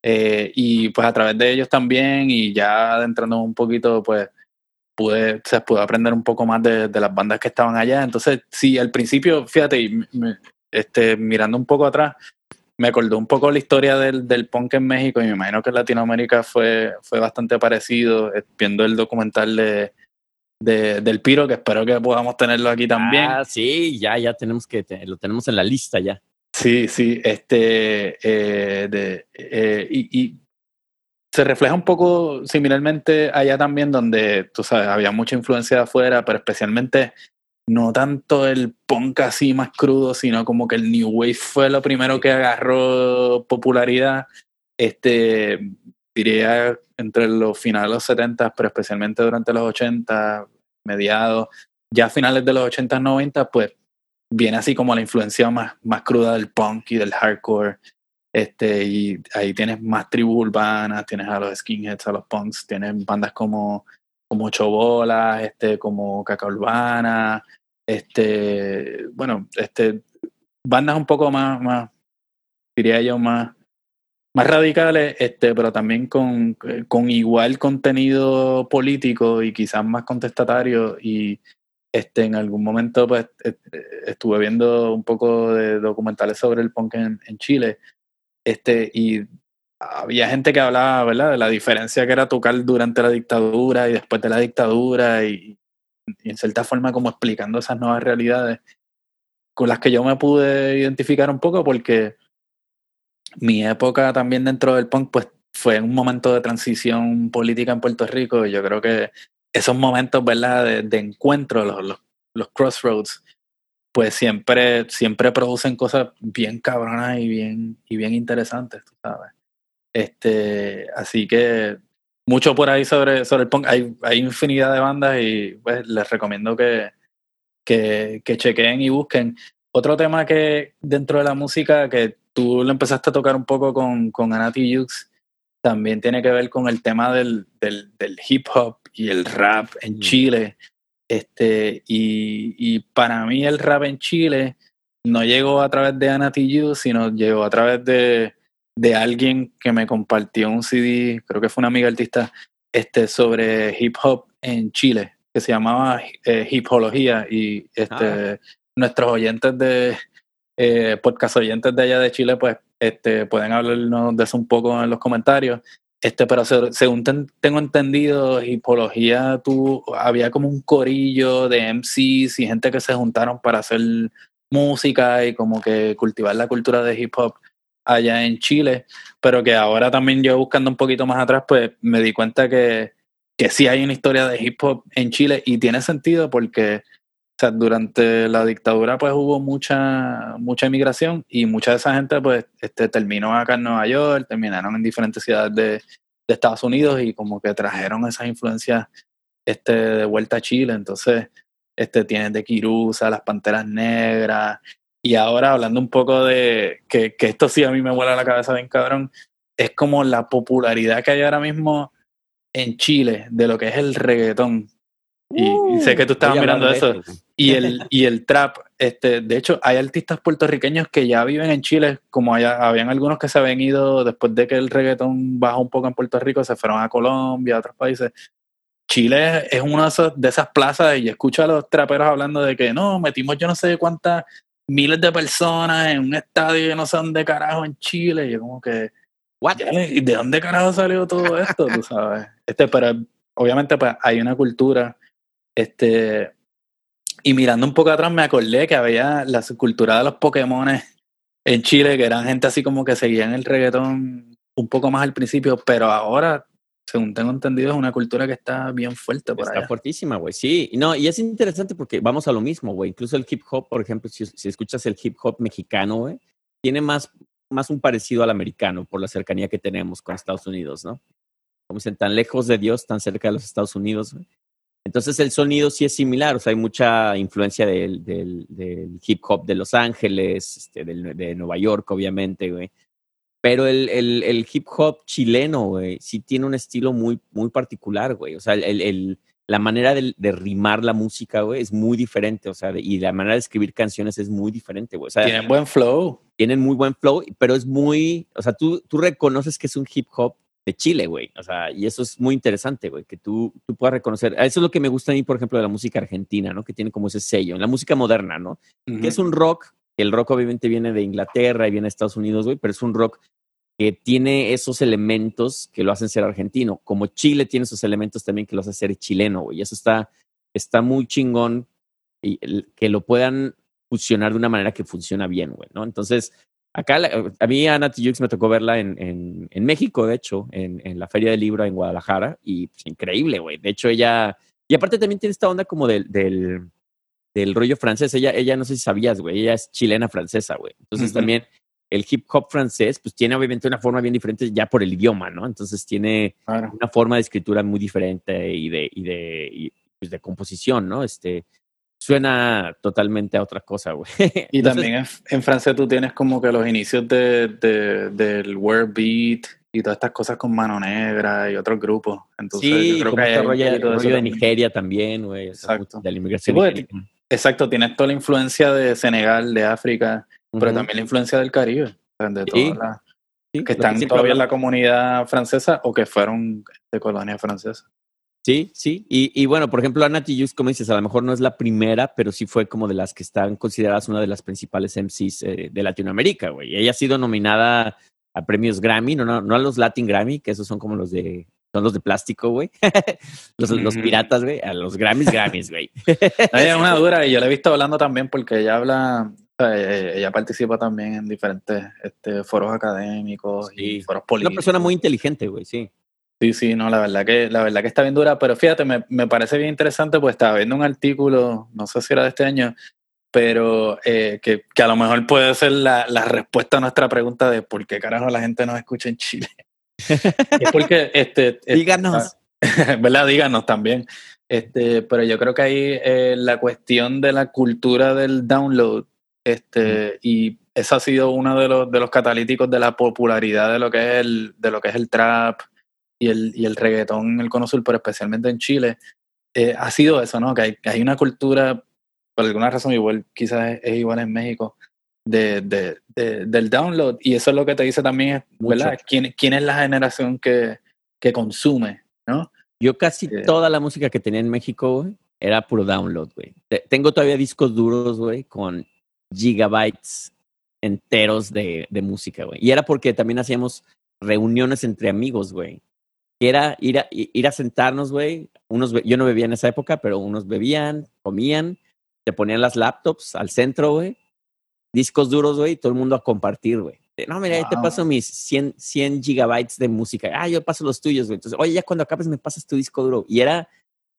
Eh, y pues a través de ellos también, y ya adentrando un poquito, pues pude, se pude aprender un poco más de, de las bandas que estaban allá. Entonces, sí, al principio, fíjate, y me- este, mirando un poco atrás, me acordó un poco la historia del, del punk en México y me imagino que en Latinoamérica fue, fue bastante parecido, eh, viendo el documental de, de- del Piro, que espero que podamos tenerlo aquí también. Ah, sí, ya, ya tenemos que, lo tenemos en la lista ya. Sí, sí, este, eh, de, eh, y, y se refleja un poco similarmente allá también, donde, tú sabes, había mucha influencia de afuera, pero especialmente no tanto el punk así más crudo, sino como que el New Wave fue lo primero que agarró popularidad, este, diría entre los finales de los 70, pero especialmente durante los 80, mediados, ya finales de los 80, 90, pues viene así como la influencia más, más cruda del punk y del hardcore. Este, y ahí tienes más tribus urbanas, tienes a los skinheads, a los punks, tienes bandas como, como Ocho Bolas, este, como Caca Urbana, este, bueno, este, bandas un poco más, más, diría yo, más, más radicales, este, pero también con, con igual contenido político y quizás más contestatario. Y este, en algún momento pues est- estuve viendo un poco de documentales sobre el punk en, en Chile este, y había gente que hablaba ¿verdad? de la diferencia que era tocar durante la dictadura y después de la dictadura y, y en cierta forma como explicando esas nuevas realidades con las que yo me pude identificar un poco porque mi época también dentro del punk pues fue un momento de transición política en Puerto Rico y yo creo que esos momentos verdad de, de encuentro los, los, crossroads pues siempre siempre producen cosas bien cabronas y bien y bien interesantes tú sabes este así que mucho por ahí sobre sobre el punk hay, hay infinidad de bandas y pues les recomiendo que que, que chequeen y busquen otro tema que dentro de la música que tú lo empezaste a tocar un poco con, con Anati Hughes, también tiene que ver con el tema del, del, del hip hop y el rap en Mm. Chile. Este, y, y para mí el rap en Chile no llegó a través de Anati Hughes, sino llegó a través de, de alguien que me compartió un CD, creo que fue una amiga artista, este, sobre hip hop en Chile, que se llamaba eh, Hipología. Y este, nuestros oyentes de eh, podcast oyentes de allá de Chile, pues este, pueden hablarnos de eso un poco en los comentarios. Este, pero se- según ten- tengo entendido, Hipología tú, había como un corillo de MCs y gente que se juntaron para hacer música y como que cultivar la cultura de hip hop allá en Chile, pero que ahora también yo buscando un poquito más atrás, pues me di cuenta que, que sí hay una historia de hip hop en Chile y tiene sentido porque o sea, durante la dictadura pues hubo mucha mucha inmigración y mucha de esa gente pues este, terminó acá en Nueva York, terminaron en diferentes ciudades de, de Estados Unidos y como que trajeron esas influencias este, de vuelta a Chile. Entonces, este, tienes de Kirusa, las Panteras Negras. Y ahora hablando un poco de que, que esto sí a mí me vuela la cabeza bien cabrón, es como la popularidad que hay ahora mismo en Chile de lo que es el reggaetón. Y, y sé que tú estabas mirando eso. Y el, y el trap este, de hecho, hay artistas puertorriqueños que ya viven en Chile, como haya, habían algunos que se habían ido después de que el reggaetón bajó un poco en Puerto Rico, se fueron a Colombia, a otros países. Chile es una de esas plazas y escucho a los traperos hablando de que no, metimos yo no sé cuántas miles de personas en un estadio que no sé dónde carajo en Chile. Yo como que, What? ¿y de dónde carajo salió todo esto? Tú sabes. Este, pero obviamente pues hay una cultura, este, y mirando un poco atrás me acordé que había la cultura de los Pokémon en Chile, que eran gente así como que seguían el reggaetón un poco más al principio, pero ahora, según tengo entendido, es una cultura que está bien fuerte por Está allá. fuertísima, güey. Sí, y no, y es interesante porque vamos a lo mismo, güey. Incluso el hip hop, por ejemplo, si, si escuchas el hip hop mexicano, güey, tiene más, más un parecido al americano por la cercanía que tenemos con Estados Unidos, ¿no? Como dicen, tan lejos de Dios, tan cerca de los Estados Unidos, güey. Entonces el sonido sí es similar, o sea, hay mucha influencia del, del, del hip hop de Los Ángeles, este, del- de Nueva York, obviamente, güey. Pero el, el, el hip hop chileno, güey, sí tiene un estilo muy, muy particular, güey. O sea, el, el- la manera de, de rimar la música, güey, es muy diferente. O sea, de- y la manera de escribir canciones es muy diferente, güey. O sea, Tienen buen flow. tienen muy buen flow, pero es muy, o sea, tú, tú reconoces que es un hip hop de Chile, güey. O sea, y eso es muy interesante, güey, que tú, tú puedas reconocer. Eso es lo que me gusta a mí, por ejemplo, de la música argentina, ¿no? Que tiene como ese sello. En la música moderna, ¿no? que es un rock, el rock obviamente viene de Inglaterra y viene de Estados Unidos, güey, pero es un rock que tiene esos elementos que lo hacen ser argentino, como Chile tiene esos elementos también que lo hacen ser chileno, güey, y eso está, está muy chingón y el- que lo puedan fusionar de una manera que funciona bien, güey, ¿no? Entonces, acá la- a mí a Nati Jux me tocó verla en, en, en México, de hecho, en, en la Feria del Libro en Guadalajara, y pues, increíble, güey, de hecho ella, y aparte también tiene esta onda como del, del del rollo francés. Ella, ella no sé si sabías, güey, ella es chilena francesa, güey. Entonces también el hip hop francés, pues tiene obviamente una forma bien diferente ya por el idioma, ¿no? Entonces tiene Claro. una forma de escritura muy diferente y de, y de, y, pues, de composición, ¿no? Este suena totalmente a otra cosa, güey. *laughs* Y Entonces, también en, en francés tú tienes como que los inicios de, de- del word beat y todas estas cosas con Mano Negra y otros grupos. Entonces sí, yo creo que hay este un rollo, de rollo de también. Nigeria también, güey. Exacto. De la inmigración Sí, pues. Exacto, tienes toda la influencia de Senegal, de África, pero también la influencia del Caribe, de Sí, todas las Sí, que están todavía en la comunidad francesa o que fueron de colonia francesa. Sí, sí. Y, y bueno, por ejemplo, Ana Tijoux, como dices, a lo mejor no es la primera, pero sí fue como de las que están consideradas una de las principales MCs eh, de Latinoamérica, güey. Ella ha sido nominada a premios Grammy, no, no, no a los Latin Grammy, que esos son como los de, son los de plástico, güey. *laughs* los, los Ujú. piratas, güey, a los Grammys, Grammys, güey. Ella es una *laughs* dura y yo la he visto hablando también porque ella habla, o sea, ella, ella participa también en diferentes este, foros académicos Sí. y foros Una políticos. persona muy inteligente, güey, sí. Sí, sí, no, la verdad que, la verdad que está bien dura, pero fíjate, me, me parece bien interesante, pues estaba viendo un artículo, no sé si era de este año, pero eh, que, que a lo mejor puede ser la, la respuesta a nuestra pregunta de por qué carajo la gente nos escucha en Chile. *laughs* es porque, este, este, Díganos. *laughs* ¿verdad? Díganos también. Este, pero yo creo que ahí eh, la cuestión de la cultura del download, este, y eso ha sido uno de los, de los catalíticos de la popularidad de lo que es el, de lo que es el trap y el, y el reggaetón en el cono sur, pero especialmente en Chile, eh, ha sido eso, ¿no? Que hay, hay una cultura, por alguna razón igual, quizás es, es igual en México, de, de, de- del download. Y eso es lo que te dice también, ¿verdad? Mucho. ¿Quién, quién es la generación que, que consume, ¿no? Yo casi Eh. toda la música que tenía en México, güey, era puro download, güey. Te- Tengo todavía discos duros, güey, con gigabytes enteros de, de música, güey. Y era porque también hacíamos reuniones entre amigos, güey. Era ir a, ir a sentarnos, güey. Unos, yo no bebía en esa época, pero unos bebían, comían, te ponían las laptops al centro, güey. Discos duros, güey, y todo el mundo a compartir, güey. No, mira, ahí te paso mis 100, 100 gigabytes de música. Ah, yo paso los tuyos, güey. Entonces, oye, ya cuando acabes me pasas tu disco duro. Y era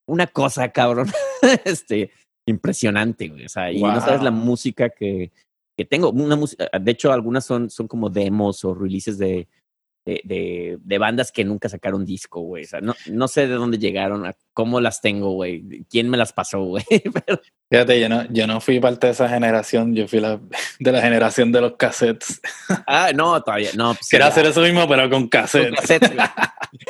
una cosa, cabrón, *laughs* este, impresionante, güey. O sea, y no sabes la música que, que tengo. Una música, de hecho, algunas son, son como demos o releases de, de, de, de bandas que nunca sacaron disco, güey. O sea, no, no sé de dónde llegaron, a cómo las tengo, güey. ¿Quién me las pasó, güey? *laughs* Pero Fíjate, yo no, yo no fui parte de esa generación, yo fui la, de la generación de los cassettes. Ah, no, todavía no. Pues, Quería ya, hacer eso mismo, pero con con cassettes.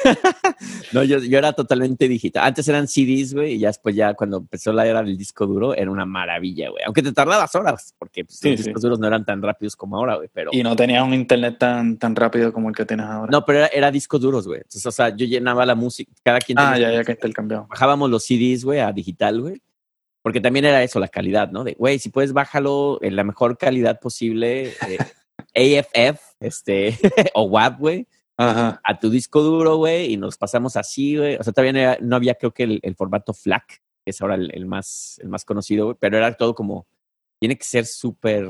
*laughs* no, yo, yo era totalmente digital. Antes eran CDs, güey, y ya después ya cuando empezó la era del disco duro era una maravilla, güey. Aunque te tardabas horas, porque pues, Sí, los sí. discos duros no eran tan rápidos como ahora, güey, pero... Y no tenías un internet tan, tan rápido como el que tienes ahora. No, pero era, era discos duros, güey. Entonces, o sea, yo llenaba la música, cada quien... ah, ya, ya que está Bajábamos los CDs, güey, a digital, güey. Porque también era eso, la calidad, ¿no? De, güey, si puedes, bájalo en la mejor calidad posible, eh, *laughs* AFF, este, *laughs* o WAV, güey, a tu disco duro, güey, y nos pasamos así, güey. O sea, todavía no, era- no había, creo que el, el formato FLAC, que es ahora el, el más, el más conocido, güey, pero era todo como, tiene que ser súper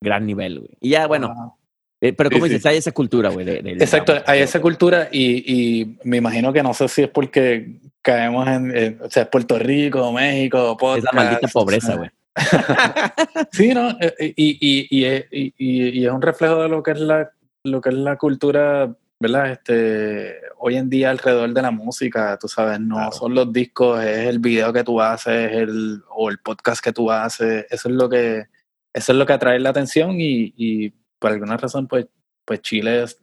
gran nivel, güey. Y ya, bueno, Wow. Eh, pero Sí, como sí. dices, hay esa cultura, güey. de- de- de- Exacto, hay esa cultura y, y me imagino que no sé si es porque caemos en, en- o sea, es Puerto Rico, México, podcast, la maldita pobreza, sea, güey. *laughs* Sí, ¿no? Eh, Y, y, y, es- y, es un reflejo de lo que es la, lo que es la cultura, ¿verdad? Este, hoy en día alrededor de la música, tú sabes, no Claro. son los discos, es el video que tú haces, el, o el podcast que tú haces, eso es lo que, eso es lo que atrae la atención y por alguna razón, pues, pues Chile, es-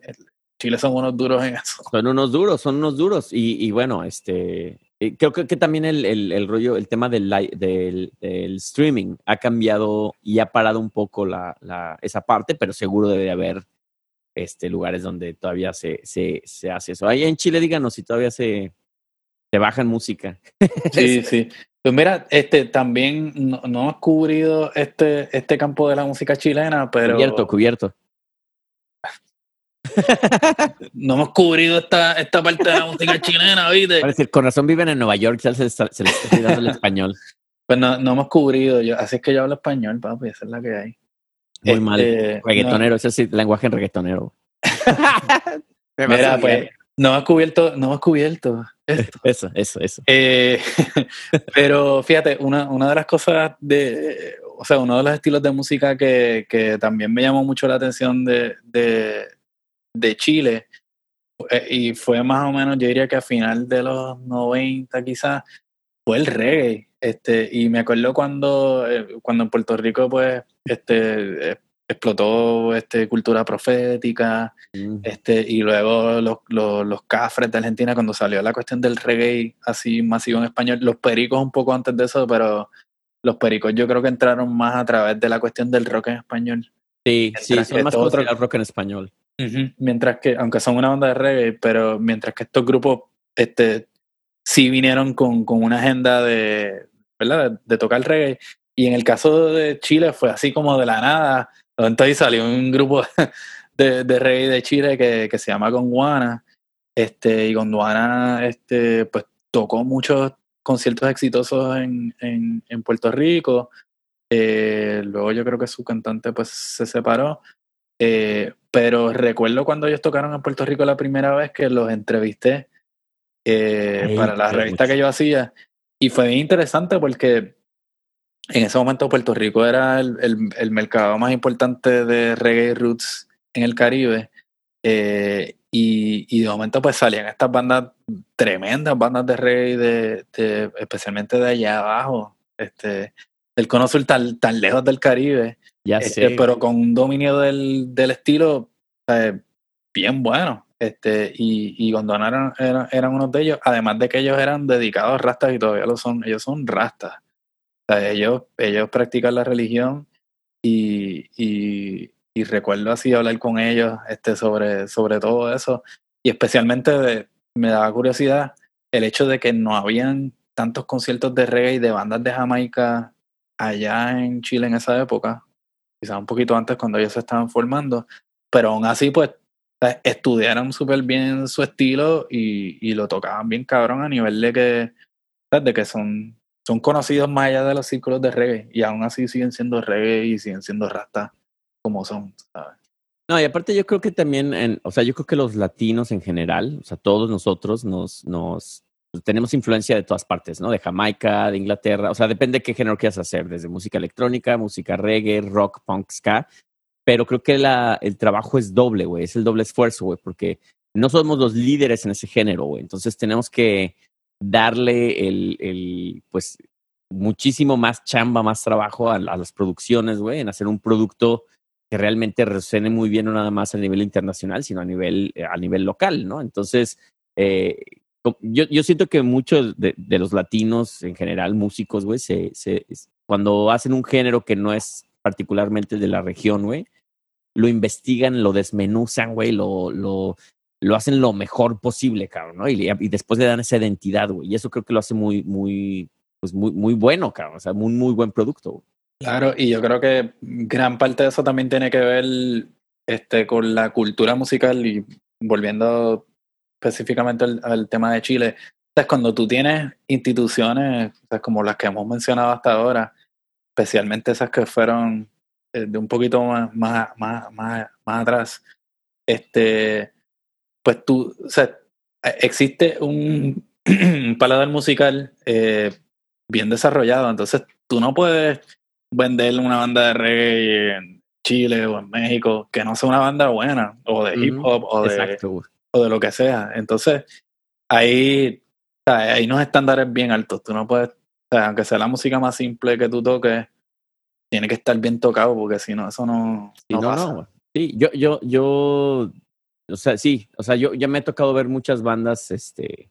Chile son unos duros en eso. *laughs* Son unos duros, son unos duros. Y, y bueno, este, eh, creo que, que también el, el, el rollo, el tema del, del streaming ha cambiado y ha parado un poco la, la, esa parte, pero seguro debe haber este, lugares donde todavía se, se, se hace eso. Ahí en Chile, díganos si todavía se, se bajan música. Sí, *laughs* sí. Pues mira, este también no, no hemos cubrido este, este campo de la música chilena, pero Cubierto, cubierto. *laughs* no hemos cubrido esta, esta parte de la música chilena, ¿viste? Parece decir, con razón viven en Nueva York, ya se, les está- se les está olvidando el español. Pues no, no hemos cubrido, yo, así es que yo hablo español, papi, esa es la que hay. Muy mal. Este, Reggaetonero, ese es el lenguaje en reggaetonero. *laughs* no, mira, pues no hemos cubierto, no hemos cubierto esto. *laughs* Eso, eso, eso. Eh, *laughs* pero fíjate, una, una de las cosas de, o sea, uno de los estilos de música que, que también me llamó mucho la atención de, de, de Chile, eh, y fue más o menos, yo diría que a final de los 90 quizás, fue el reggae. Este, y me acuerdo cuando, eh, cuando en Puerto Rico, pues, este, eh, explotó este, cultura profética, Mm. este, y luego los, los, los cafres de Argentina, cuando salió la cuestión del reggae así masivo en español, los pericos un poco antes de eso, pero los pericos yo creo que entraron más a través de la cuestión del rock en español. Sí, sí, Mientras son que más otro- rock en español. Mientras que, aunque son una banda de reggae, pero mientras que estos grupos este, sí vinieron con, con una agenda de, ¿verdad? De, de tocar reggae. Y en el caso de Chile fue así como de la nada. Entonces salió un grupo *laughs* de, de reggae de Chile que, que se llama Gondwana. Este, y Gondwana este, pues, tocó muchos conciertos exitosos en, en, en Puerto Rico. Eh, luego yo creo que su cantante pues se separó. Eh, pero recuerdo cuando ellos tocaron en Puerto Rico la primera vez que los entrevisté eh, Ay, para la revista mucho. que yo hacía. Y fue bien interesante porque en ese momento Puerto Rico era el, el, el mercado más importante de reggae roots en el Caribe. Eh, y, y de momento pues salían estas bandas, tremendas bandas de reggae, de, de- especialmente de allá abajo, este, del cono sur tan, tan lejos del Caribe. Ya Este, sé. pero con un dominio del, del estilo eh, bien bueno. Este, y, y Gondwana eran, eran, eran unos de ellos, además de que ellos eran dedicados a rastas y todavía lo son, ellos son rastas. O ellos, ellos practican la religión y, y, recuerdo así hablar con ellos este, sobre, sobre todo eso. Y especialmente de- me daba curiosidad el hecho de que no habían tantos conciertos de reggae y de bandas de Jamaica allá en Chile en esa época, quizás un poquito antes cuando ellos se estaban formando, pero aún así pues eh, estudiaron súper bien su estilo y, y lo tocaban bien cabrón a nivel de que, de que son, son conocidos más allá de los círculos de reggae y aún así siguen siendo reggae y siguen siendo rastas como son, ¿sabes? No, y aparte yo creo que también, en, o sea, yo creo que los latinos en general, o sea, todos nosotros nos, nos pues, tenemos influencia de todas partes, ¿no? De Jamaica, de Inglaterra, o sea, depende de qué género quieras hacer, desde música electrónica, música reggae, rock, punk, ska, pero creo que la, el trabajo es doble, güey, es el doble esfuerzo, güey, porque no somos los líderes en ese género, güey, entonces tenemos que darle el, el pues, muchísimo más chamba, más trabajo a, las producciones, güey, en hacer un producto que realmente resuene muy bien no nada más a nivel internacional, sino a nivel, eh, a nivel local, ¿no? Entonces, eh, yo, yo siento que muchos de, los latinos en general, músicos, güey, se, cuando hacen un género que no es particularmente de la región, güey, lo investigan, lo desmenuzan, güey, lo, lo hacen lo mejor posible, cabrón, ¿no? Y, después le dan esa identidad, güey. Y eso creo que lo hace muy, muy, pues muy, muy bueno, cabrón. O sea, muy, muy buen producto. güey. Claro, y yo creo que gran parte de eso también tiene que ver este, con la cultura musical y volviendo específicamente al, tema de Chile. Es cuando tú tienes instituciones o sea, como las que hemos mencionado hasta ahora, especialmente esas que fueron eh, de un poquito más, más, más, más, más atrás, este, pues tú, o sea, eh, existe un, un *clears throat* paladar musical eh, bien desarrollado, entonces tú no puedes vender una banda de reggae en Chile o en México que no sea una banda buena, o de hip hop, o de, o de lo que sea. Entonces, ahí, o sea, hay unos estándares bien altos. Tú no puedes, o sea, aunque sea la música más simple que tú toques, tiene que estar bien tocado, porque si no, eso no, no no, pasa. no. Sí, yo, yo, yo, o sea, sí, o sea, yo ya me ha tocado ver muchas bandas, este,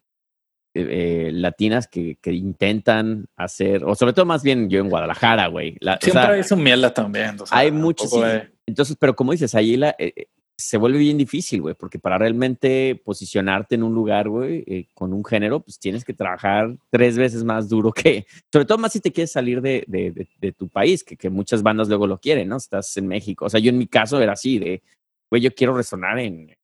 eh, eh, latinas que, que intentan hacer, o sobre todo más bien yo en Guadalajara, güey. La- o Siempre sea, hay sus mierdas también. Entonces, hay muchos, sí. es- Entonces, pero como dices, ahí la, eh, se vuelve bien difícil, güey, porque para realmente posicionarte en un lugar, güey, eh, con un género, pues tienes que trabajar tres veces más duro que, sobre todo más si te quieres salir de, de, de- de tu país, que, que muchas bandas luego lo quieren, ¿no? Estás en México. O sea, yo en mi caso era así, de, güey, yo quiero resonar en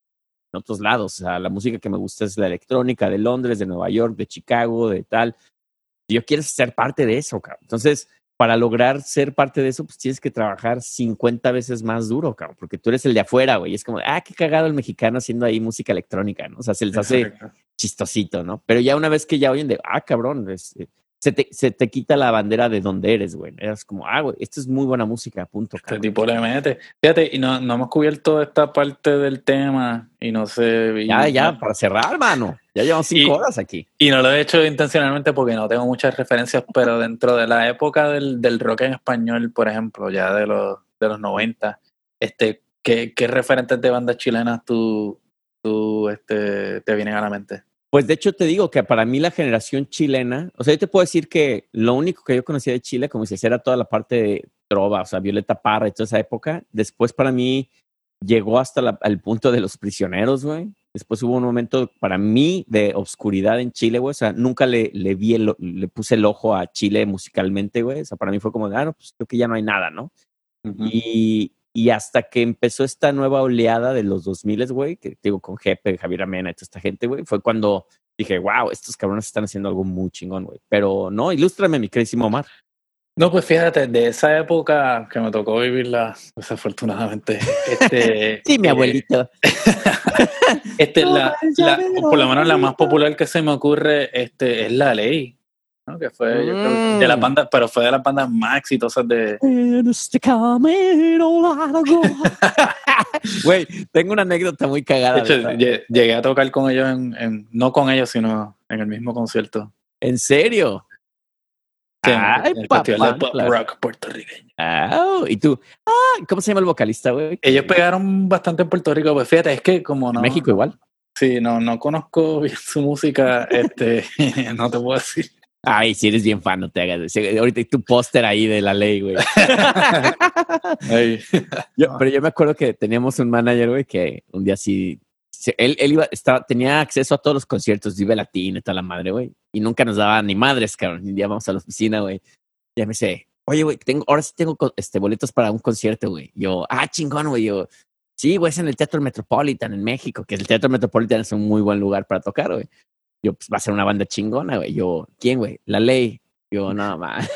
otros lados. O sea, la música que me gusta es la electrónica de Londres, de Nueva York, de Chicago, de tal. Yo quiero ser parte de eso, cabrón. Entonces, para lograr ser parte de eso, pues tienes que trabajar 50 veces más duro, cabrón, porque tú eres el de afuera, güey. Es como, ah, qué cagado el mexicano haciendo ahí música electrónica, ¿no? O sea, se les hace Exacto. chistosito, ¿no? Pero ya una vez que ya oyen de, ah, cabrón, es- eh, se, te, se te quita la bandera de donde eres, güey. Eres como, ah, güey, esto es muy buena música, punto. Este cabrón. tipo le mete. Fíjate, y no, no hemos cubierto esta parte del tema y no sé. y Ya, ya, no- para cerrar, mano. Ya llevamos cinco Y- horas aquí. Y no lo he hecho intencionalmente porque no tengo muchas referencias, pero dentro de la época del, del rock en español, por ejemplo, ya de los, de los 90, este, ¿qué, qué referentes de bandas chilenas tú, tú este, te vienen a la mente? Pues de hecho te digo que para mí la generación chilena, o sea, yo te puedo decir que lo único que yo conocía de Chile, como dices, era toda la parte de trova, o sea, Violeta Parra y toda esa época. Después para mí llegó hasta la- al punto de los prisioneros, güey. Después hubo un momento para mí de obscuridad en Chile, güey. O sea, nunca le, le vi, el, le puse el ojo a Chile musicalmente, güey. O sea, para mí fue como, de, ah, no, pues creo que ya no hay nada, ¿no? Y, y hasta que empezó esta nueva oleada de los 2000, güey, que digo con Jepe, Javier Amena y toda esta gente, güey, fue cuando dije, wow, estos cabrones están haciendo algo muy chingón, güey. Pero no, ilústrame, mi queridísimo Omar. No, pues fíjate, de esa época que me tocó vivirla, desafortunadamente. *laughs* Este, Sí, mi eh, abuelito. *laughs* Este, No, la, la- por lo menos la más popular que se me ocurre este, es La Ley, ¿no? que fue yo creo, de la Mm. banda, pero fue de las bandas más exitosas de... Este. *laughs* Güey, tengo una anécdota muy De cagada. hecho, ¿verdad? lle- llegué a tocar con ellos, en, en- no con ellos, sino en el mismo concierto. ¿En serio? Sí, en Ay, el Festival de Pop. Rock puertorriqueño. Ah, y tú, ah, ¿cómo se llama el vocalista, güey? Ellos pegaron bastante en Puerto Rico, pues fíjate, es que como no... En México igual. Sí, no, no conozco bien su música, este, *laughs* no te puedo decir. Ay, si eres bien fan, no te hagas. Ahorita hay tu póster ahí de la ley, güey. *laughs* Yo- pero yo me acuerdo que teníamos un manager, güey, que un día sí. Él, él iba, estaba, tenía acceso a todos los conciertos, Vive Latino y toda la madre, güey. Y nunca nos daba ni madres, cabrón. Un día vamos a la oficina, güey. Ya me dice, oye, güey, tengo, ahora sí tengo este, boletos para un concierto, güey. Yo, ah, chingón, güey. Yo, sí, güey, es en el Teatro Metropolitan en México, que el Teatro Metropolitan es un muy buen lugar para tocar, güey. Yo, pues va a ser una banda chingona, güey. Yo, ¿quién, güey? La ley. Yo, no, *laughs* más.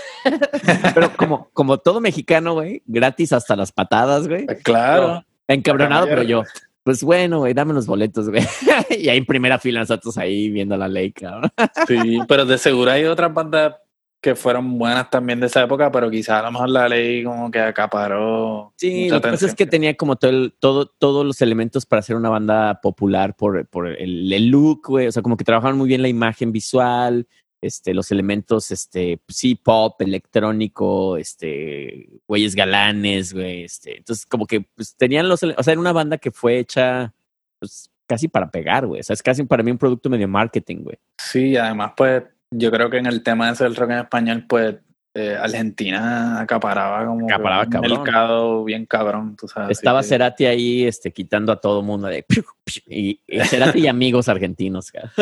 Pero como, como todo mexicano, güey, gratis hasta las patadas, güey. Claro. Encabronado, pero yo, pues bueno, güey, dame los boletos, güey. *laughs* y ahí en primera fila nosotros ahí viendo la ley, cabrón. Sí, pero de seguro hay otras bandas que fueron buenas también de esa época, pero quizás a lo mejor la ley como que acaparó. Sí, lo que pasa es que tenía como todo, el- todo, todos los elementos para ser una banda popular por, por el, el look, güey. O sea, como que trabajaban muy bien la imagen visual, este, los elementos, este, sí, pop, electrónico, este, güeyes galanes, güey. Este, entonces, como que pues, tenían los, o sea, era una banda que fue hecha, pues, casi para pegar, güey. O sea, es casi para mí un producto medio marketing, güey. Sí, además, pues, yo creo que en el tema de ser rock en español, pues, eh, Argentina acaparaba como Acaparaba un cabrón. mercado bien cabrón, tú sabes. Estaba que- Cerati ahí este, quitando a todo mundo de... Y, y Cerati y *laughs* amigos argentinos. cara.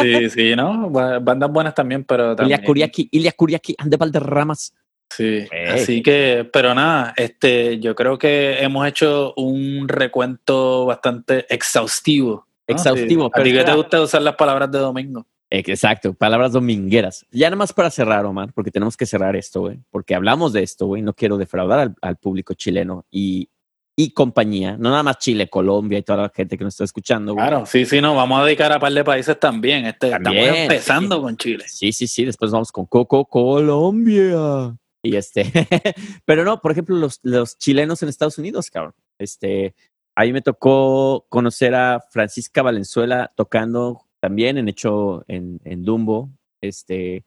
Sí, sí, ¿no? Ba- Bandas buenas también, pero también. Ilia Kuriaki, Ilia Kuriaki, Ande Valderramas. Sí, así que, pero nada, este, yo creo que hemos hecho un recuento bastante exhaustivo. ¿no? Exhaustivo. A pero ti que te gusta usar las palabras de domingo. Exacto, palabras domingueras. Ya nada más para cerrar, Omar, porque tenemos que cerrar esto, güey. Porque hablamos de esto, güey. No quiero defraudar al, al público chileno y, y compañía. No nada más Chile, Colombia y toda la gente que nos está escuchando, güey. Claro, sí, sí, no, vamos a dedicar a par de países también. Este, También, estamos empezando con Chile. Sí, sí, sí. Después vamos con Coco Colombia. Y este, *laughs* pero no, por ejemplo, los, los chilenos en Estados Unidos, cabrón. Este, ahí me tocó conocer a Francisca Valenzuela tocando también en hecho en, en Dumbo. Este,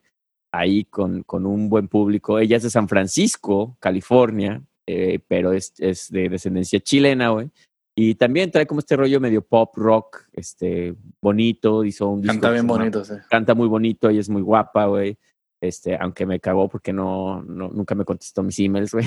ahí con, con un buen público. Ella es de San Francisco, California, eh, pero es, es de descendencia chilena, güey. Y también trae como este rollo medio pop rock, este, bonito. Hizo un disco Canta bien llama- bonito, sí. canta muy bonito, ella es muy guapa, güey. Este, aunque me cagó porque no, no nunca me contestó mis emails, güey.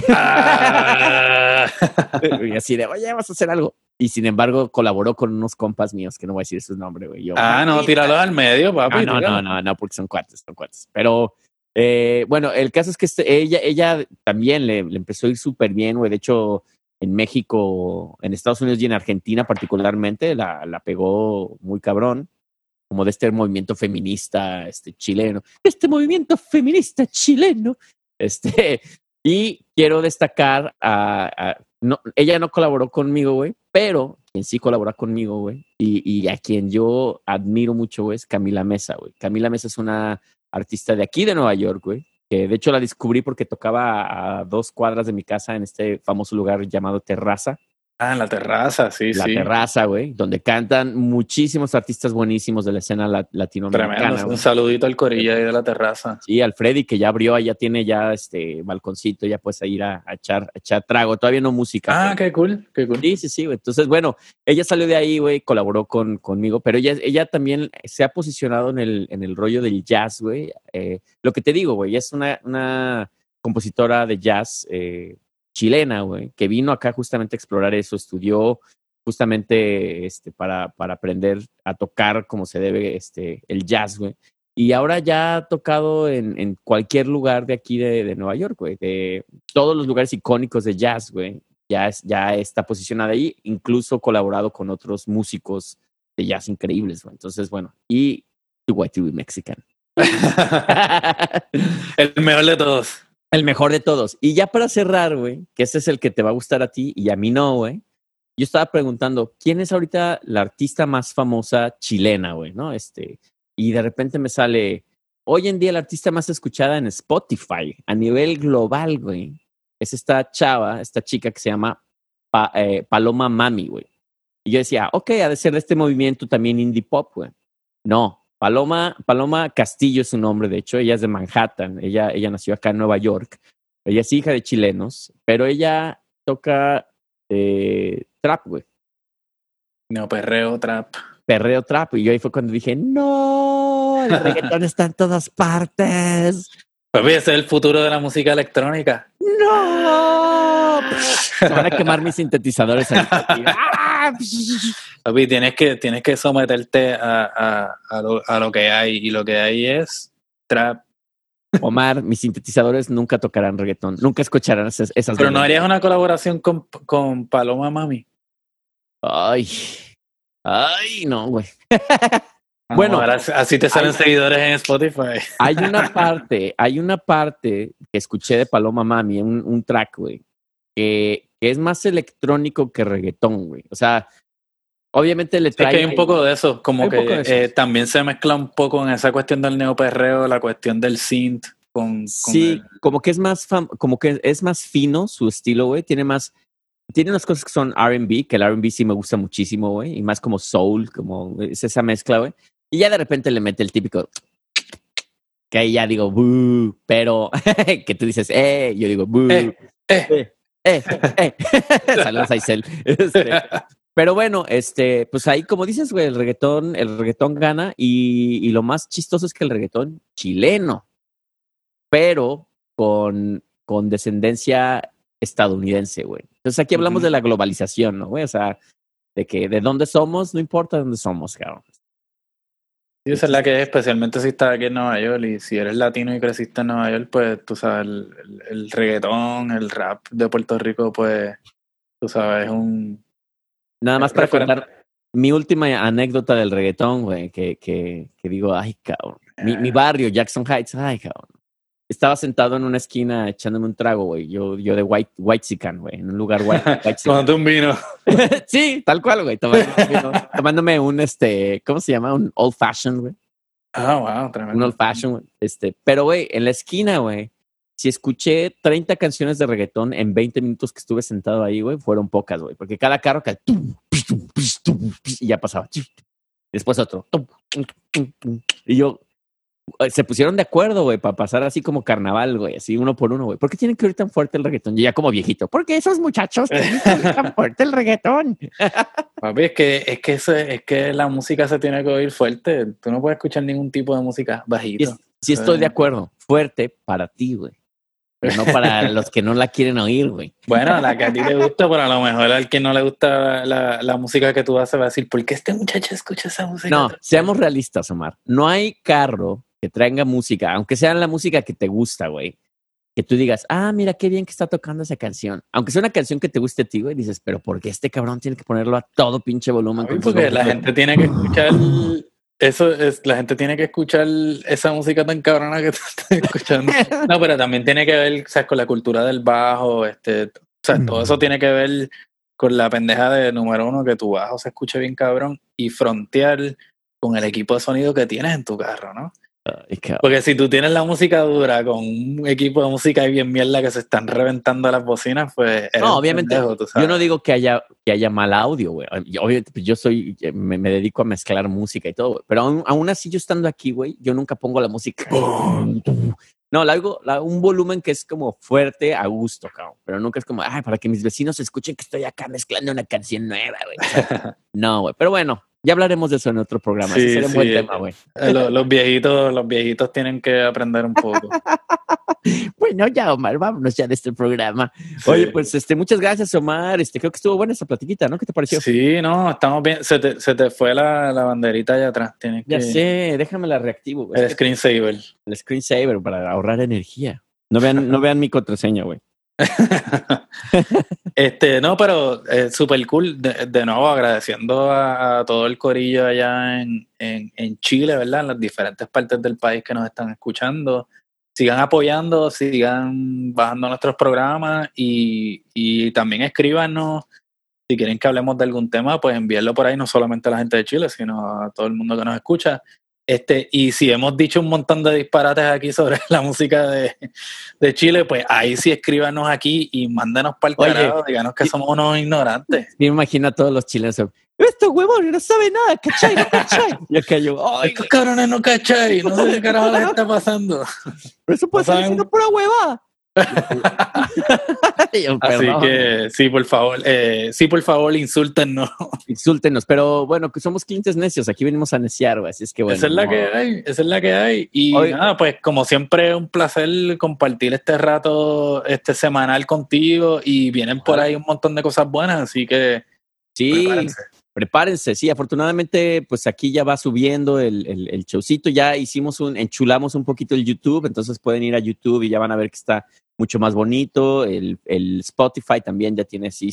Ah. y así de, oye, vas a hacer algo. Y sin embargo, colaboró con unos compas míos, que no voy a decir su nombre, güey. Yo, Ah, no, tíralos al medio, papi. Ah, no, no, tíralo. no, no, porque son cuates, son cuates. Pero eh, bueno, el caso es que este- ella, ella también le, le empezó a ir súper bien, güey. De hecho, en México, en Estados Unidos y en Argentina particularmente, la, la pegó muy cabrón, como de este movimiento feminista este, chileno. Este movimiento feminista chileno. Este, y quiero destacar a, no, ella no colaboró conmigo, güey, pero quien sí colabora conmigo, güey, y, y a quien yo admiro mucho, güey, es Camila Mesa, güey. Camila Mesa es una artista de aquí de Nueva York, güey, que de hecho la descubrí porque tocaba a dos cuadras de mi casa en este famoso lugar llamado Terraza. Ah, en la terraza, sí, la sí. Terraza, güey, donde cantan muchísimos artistas buenísimos de la escena la- latinoamericana. Tremendo. güey. Un saludito al corillo ahí de la terraza. Sí, Alfredi, que ya abrió, ya tiene ya este balconcito, ya puedes ir a, a echar, a echar trago. Todavía no música. Ah, pero- qué cool, qué cool. Sí, sí, sí, güey. Entonces, bueno, ella salió de ahí, güey, colaboró con, conmigo, pero ella, ella también se ha posicionado en el, en el rollo del jazz, güey. Eh, lo que te digo, güey, ella es una, una compositora de jazz eh, chilena, güey, que vino acá justamente a explorar eso, estudió justamente este, para, para aprender a tocar como se debe este, el jazz, güey. Y ahora ya ha tocado en, en cualquier lugar de aquí de, de Nueva York, güey, de todos los lugares icónicos de jazz, güey ya, es, ya está posicionada ahí, incluso colaborado con otros músicos de jazz increíbles, güey. Entonces, bueno, y Mexican. *laughs* El mejor de todos. El mejor de todos. Y ya para cerrar, güey, que ese es el que te va a gustar a ti y a mí no, güey. Yo estaba preguntando, ¿quién es ahorita la artista más famosa chilena, güey? ¿No? Este, y de repente me sale, hoy en día la artista más escuchada en Spotify a nivel global, güey. Es esta chava, esta chica que se llama Pa- eh, Paloma Mami, güey. Y yo decía, ok, ha de ser de este movimiento también indie pop, güey. No, Paloma, Paloma Castillo es su nombre, de hecho, ella es de Manhattan, ella, ella nació acá en Nueva York, ella es hija de chilenos, pero ella toca eh, trap, güey, Neoperreo, trap. perreo trap, y yo ahí fue cuando dije, no, el reggaetón está en todas partes, Papi, ese es el futuro de la música electrónica. no, se van a quemar mis sintetizadores. ahí. ¡Ah! Papi, tienes que, tienes que someterte a, a, a, lo, a lo que hay. Y lo que hay es trap. Omar, mis sintetizadores nunca tocarán reggaetón, nunca escucharán esas, esas Pero no harías una colaboración con, con Paloma Mami. Ay, ay, no, güey. *laughs* Bueno. ahora así te salen Ay. seguidores en Spotify. Hay una *laughs* parte, hay una parte que escuché de Paloma Mami, un, un track, güey, que, es más electrónico que reggaetón, güey. O sea, obviamente le Es que trae. hay un poco de eso, como Hay que eso. eh, también se mezcla un poco en esa cuestión del neoperreo, la cuestión del synth con, con Sí, el- como que es más fam- como que es más fino su estilo, güey. Tiene más, tiene unas cosas que son R&B, que el R&B sí me gusta muchísimo, güey, y más como soul, como es esa mezcla, güey. Y ya de repente le mete el típico que ahí ya digo, pero *laughs* que tú dices, eh, yo digo. Eh, eh. eh, eh, eh. *laughs* Saludos a Isel. Este, Pero bueno, este, pues ahí, como dices, güey, el reggaetón, el reggaetón gana y, y lo más chistoso es que el reggaetón chileno, pero con, con descendencia estadounidense, güey. Entonces aquí hablamos de la globalización, ¿no, güey? O sea, de que de dónde somos, no importa dónde somos, cabrón. Sí, esa es la que es, especialmente si estás aquí en Nueva York y si eres latino y creciste en Nueva York, pues tú sabes, el, el- el reggaetón, el rap de Puerto Rico, pues tú sabes, es un... Nada más para contar mi última anécdota del reggaetón, güey, que, que, que digo, ay, cabrón. Mi, Eh. mi barrio, Jackson Heights, ay, cabrón. Estaba sentado en una esquina echándome un trago, güey. Yo, yo de white, white güey, en un lugar white, white Cuando un vino. sí, tal cual, güey. Tomando- tomándome un, este, ¿cómo se llama? Un old fashioned, güey. Ah, wow, Un tremendo. old fashioned, güey. Este, pero, güey, en la esquina, güey, si escuché 30 canciones de reggaetón en 20 minutos que estuve sentado ahí, güey, fueron pocas, güey. Porque cada carro que y ya pasaba. Después otro. Y yo, eh, se pusieron de acuerdo, güey, para pasar así como carnaval, güey, así uno por uno, güey. ¿Por qué tienen que oír tan fuerte el reggaetón? Yo ya como viejito. Porque esos muchachos tienen que oír tan fuerte el reggaetón. *laughs* Papi, es que, es que es que la música se tiene que oír fuerte. Tú no puedes escuchar ningún tipo de música bajito. es- sí estoy de acuerdo. Fuerte para ti, güey. Pero no para *laughs* los que no la quieren oír, güey. Bueno, la que a ti te *laughs* gusta, pero a lo mejor al que no le gusta la, la música que tú haces va a decir, ¿por qué este muchacho escucha esa música? No, seamos realistas, Omar. No hay carro que traiga música, aunque sea la música que te gusta, güey. Que tú digas, ah, mira qué bien que está tocando esa canción. Aunque sea una canción que te guste a ti, güey, dices, pero ¿por qué este cabrón tiene que ponerlo a todo pinche volumen? Con porque la gente tiene que escuchar eso es la gente tiene que escuchar esa música tan cabrona que *laughs* tú estás escuchando no pero también tiene que ver ¿sabes? con la cultura del bajo este o sea, todo eso tiene que ver con la pendeja de número uno que tu bajo se escuche bien cabrón y frontear con el equipo de sonido que tienes en tu carro ¿no? Ay, porque si tú tienes la música dura con un equipo de música ahí bien mierda que se están reventando las bocinas pues No, obviamente, pendejo, tú Yo no digo que haya, que haya mal audio, güey. Yo- Obviamente, pues, yo soy, me, me dedico a mezclar música y todo, güey. Pero aún, aún así, yo estando aquí, güey, yo nunca pongo la música. *laughs* No, la hago la- un volumen que es como fuerte a gusto, cabrón. Pero nunca es como, ay, para que mis vecinos escuchen que estoy acá mezclando una canción nueva, güey. *laughs* No, güey. Pero bueno, ya hablaremos de eso en otro programa. Sí, sería un buen sí. tema, güey. Eh, Los, los viejitos, los viejitos tienen que aprender un poco. *laughs* Bueno, ya, Omar, vámonos ya de este programa. Oye, Sí. pues, este, muchas gracias, Omar. Este, creo que estuvo buena esa platiquita, ¿no? ¿Qué te pareció? Sí, no, estamos bien. Se te, se te fue la, la banderita allá atrás. Tienes Ya que. sé, déjame la reactivo, güey. El screensaver. El screensaver para ahorrar energía. No vean, no vean mi contraseña, güey. *laughs* este, no, pero eh, cool. De, nuevo, agradeciendo a, todo el corillo allá en, en, en Chile, ¿verdad? En las diferentes partes del país que nos están escuchando. Sigan apoyando, sigan bajando nuestros programas y, y también escríbanos. Si quieren que hablemos de algún tema, pues envíenlo por ahí, no solamente a la gente de Chile, sino a todo el mundo que nos escucha. Este, y si hemos dicho un montón de disparates aquí sobre *laughs* la música de, de Chile, pues ahí sí escríbanos aquí y mándenos para el carajo, díganos que somos unos ignorantes. Me imagino a todos los chilenos. Estos huevones no saben nada, ¿cachai? ¿No cachai? *laughs* Y acá yo, ay, Estos cabrones no cachai, no sé qué carajo les *laughs* está pasando. pero eso puede no diciendo pura hueva. *laughs* Yo, Así que sí, por favor, eh, sí, por favor, insúltenos. *laughs* Insúltenos, pero bueno, que somos clientes necios, aquí venimos a neciar, así es que bueno. esa es la no. que hay, esa es la que hay. Y nada, pues como siempre, un placer compartir este rato este semanal contigo y vienen por ahí un montón de cosas buenas, así que Sí, prepárense. prepárense, sí, afortunadamente, pues aquí ya va subiendo el, el, el showcito, ya hicimos un, enchulamos un poquito el YouTube, entonces pueden ir a YouTube y ya van a ver que está mucho más bonito, el, el Spotify también ya tiene así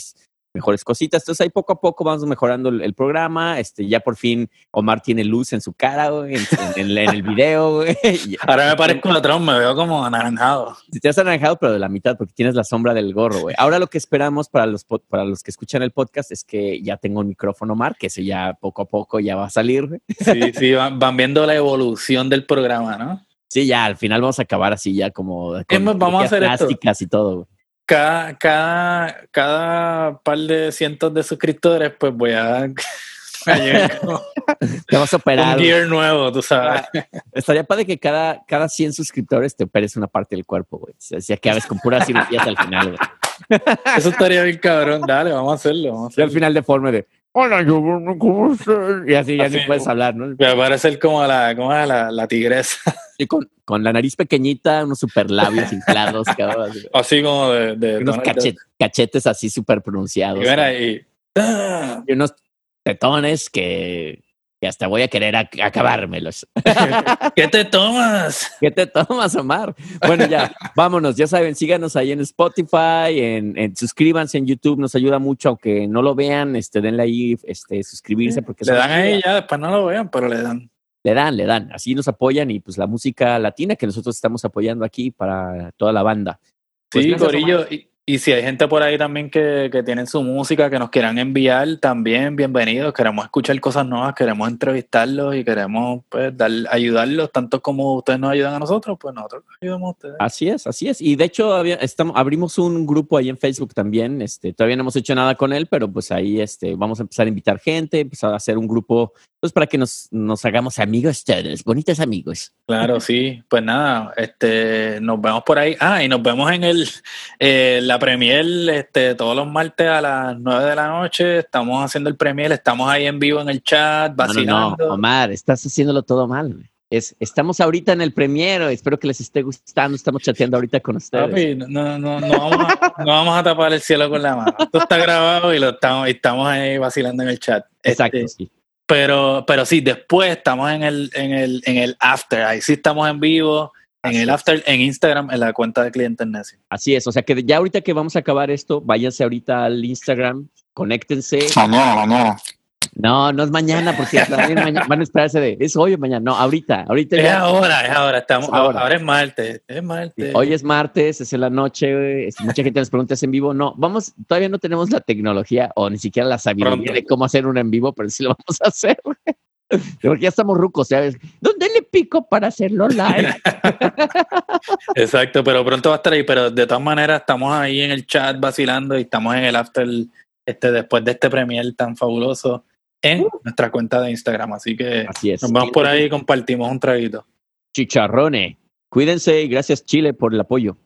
mejores cositas, entonces ahí poco a poco vamos mejorando el, el programa, este, ya por fin Omar tiene luz en su cara, güey, en, en el, en el video, güey, *laughs* Ahora me parezco a Tron, me veo como anaranjado. Si te has anaranjado, pero de la mitad, porque tienes la sombra del gorro, güey. Ahora lo que esperamos para los, para los que escuchan el podcast es que ya tengo un micrófono, Mar, que ese ya poco a poco ya va a salir, güey. Sí, sí, van, van viendo la evolución del programa, ¿no? Sí, ya, al final vamos a acabar así ya como más, vamos a hacer esto. plásticas y todo, güey. Cada, cada, cada par de cientos de suscriptores, pues voy a, *laughs* *laughs* Te vas a operar. un gear nuevo, tú sabes. Estaría padre que cada, cada 100 suscriptores te operes una parte del cuerpo, güey. O sea, si acabes con puras cirugías al final, güey. *laughs* Eso estaría bien cabrón. Dale, vamos a hacerlo. Vamos a Y al final de forma de, Hola, yo, ¿cómo estás? Y así ya Así, ni puedes hablar, ¿no? Me parece como la, como la, la tigresa. *laughs* Y con, con la nariz pequeñita, unos super labios inflados, cabrón, así, Así como de. de unos Donald cachet- cachetes así súper pronunciados. Y mira, y. ¡Ah! y unos tetones que, que hasta voy a querer ac- acabármelos. *laughs* ¿Qué te tomas? ¿Qué te tomas, Omar? Bueno, ya, vámonos. Ya saben, síganos ahí en Spotify, en, en- suscríbanse en YouTube, nos ayuda mucho, aunque no lo vean, este, denle ahí, este, suscribirse, porque Le dan ahí ya, después no lo vean, pero le dan. Le dan, le dan. Así nos apoyan y pues la música latina que nosotros estamos apoyando aquí para toda la banda. Pues Sí. Y, y si hay gente por ahí también que, que tienen su música, que nos quieran enviar, también bienvenidos. Queremos escuchar cosas nuevas, queremos entrevistarlos y queremos pues, dar, ayudarlos, tanto como ustedes nos ayudan a nosotros, pues nosotros ayudamos a ustedes. Así es, así es. Y de hecho había- estamos, abrimos un grupo ahí en Facebook también. Este, todavía no hemos hecho nada con él, pero pues ahí este, vamos a empezar a invitar gente, empezar a hacer un grupo, pues para que nos, nos hagamos amigos todos, bonitos amigos. Claro, sí. Pues nada, este, nos vemos por ahí. Ah, y nos vemos en el eh, la premier este, todos los martes a las 9 de la noche. Estamos haciendo el premier, estamos ahí en vivo en el chat, No, no, vacilando. no, Omar, estás haciéndolo todo mal. Es, estamos ahorita en el premiero, espero que les esté gustando, estamos chateando ahorita con ustedes. Papi, no, no, no, no vamos a, no vamos a tapar el cielo con la mano. Esto está grabado y lo estamos, estamos ahí vacilando en el chat. Exacto, Este, sí. pero, pero sí, después estamos en el, en el, en el after. Ahí sí estamos en vivo, en el es. after, en Instagram, en la cuenta de clientes necios. Así es, o sea que ya ahorita que vamos a acabar esto, váyanse ahorita al Instagram, conéctense. Mañana, mañana. No, no es mañana, porque también mañana, van a esperarse de, es hoy o mañana. No, ahorita, ahorita Es ya. ahora, es ahora. Estamos, Es ahora. ahora. es martes. Es martes. Hoy es martes, es en la noche, güey, este, mucha gente nos pregunta, ¿es en vivo? No, vamos, todavía no tenemos la tecnología o ni siquiera la sabiduría Pronto. de cómo hacer un en vivo, pero sí lo vamos a hacer. *laughs* Porque ya estamos rucos, ¿sabes? ¿Dónde le pico para hacerlo live? *laughs* Exacto, pero pronto va a estar ahí. Pero de todas maneras, estamos ahí en el chat vacilando y estamos en el after este, después de este premier tan fabuloso en nuestra cuenta de Instagram. Así que Así es. nos vamos por ahí y compartimos un traguito. Chicharrones. Cuídense y gracias Chile por el apoyo.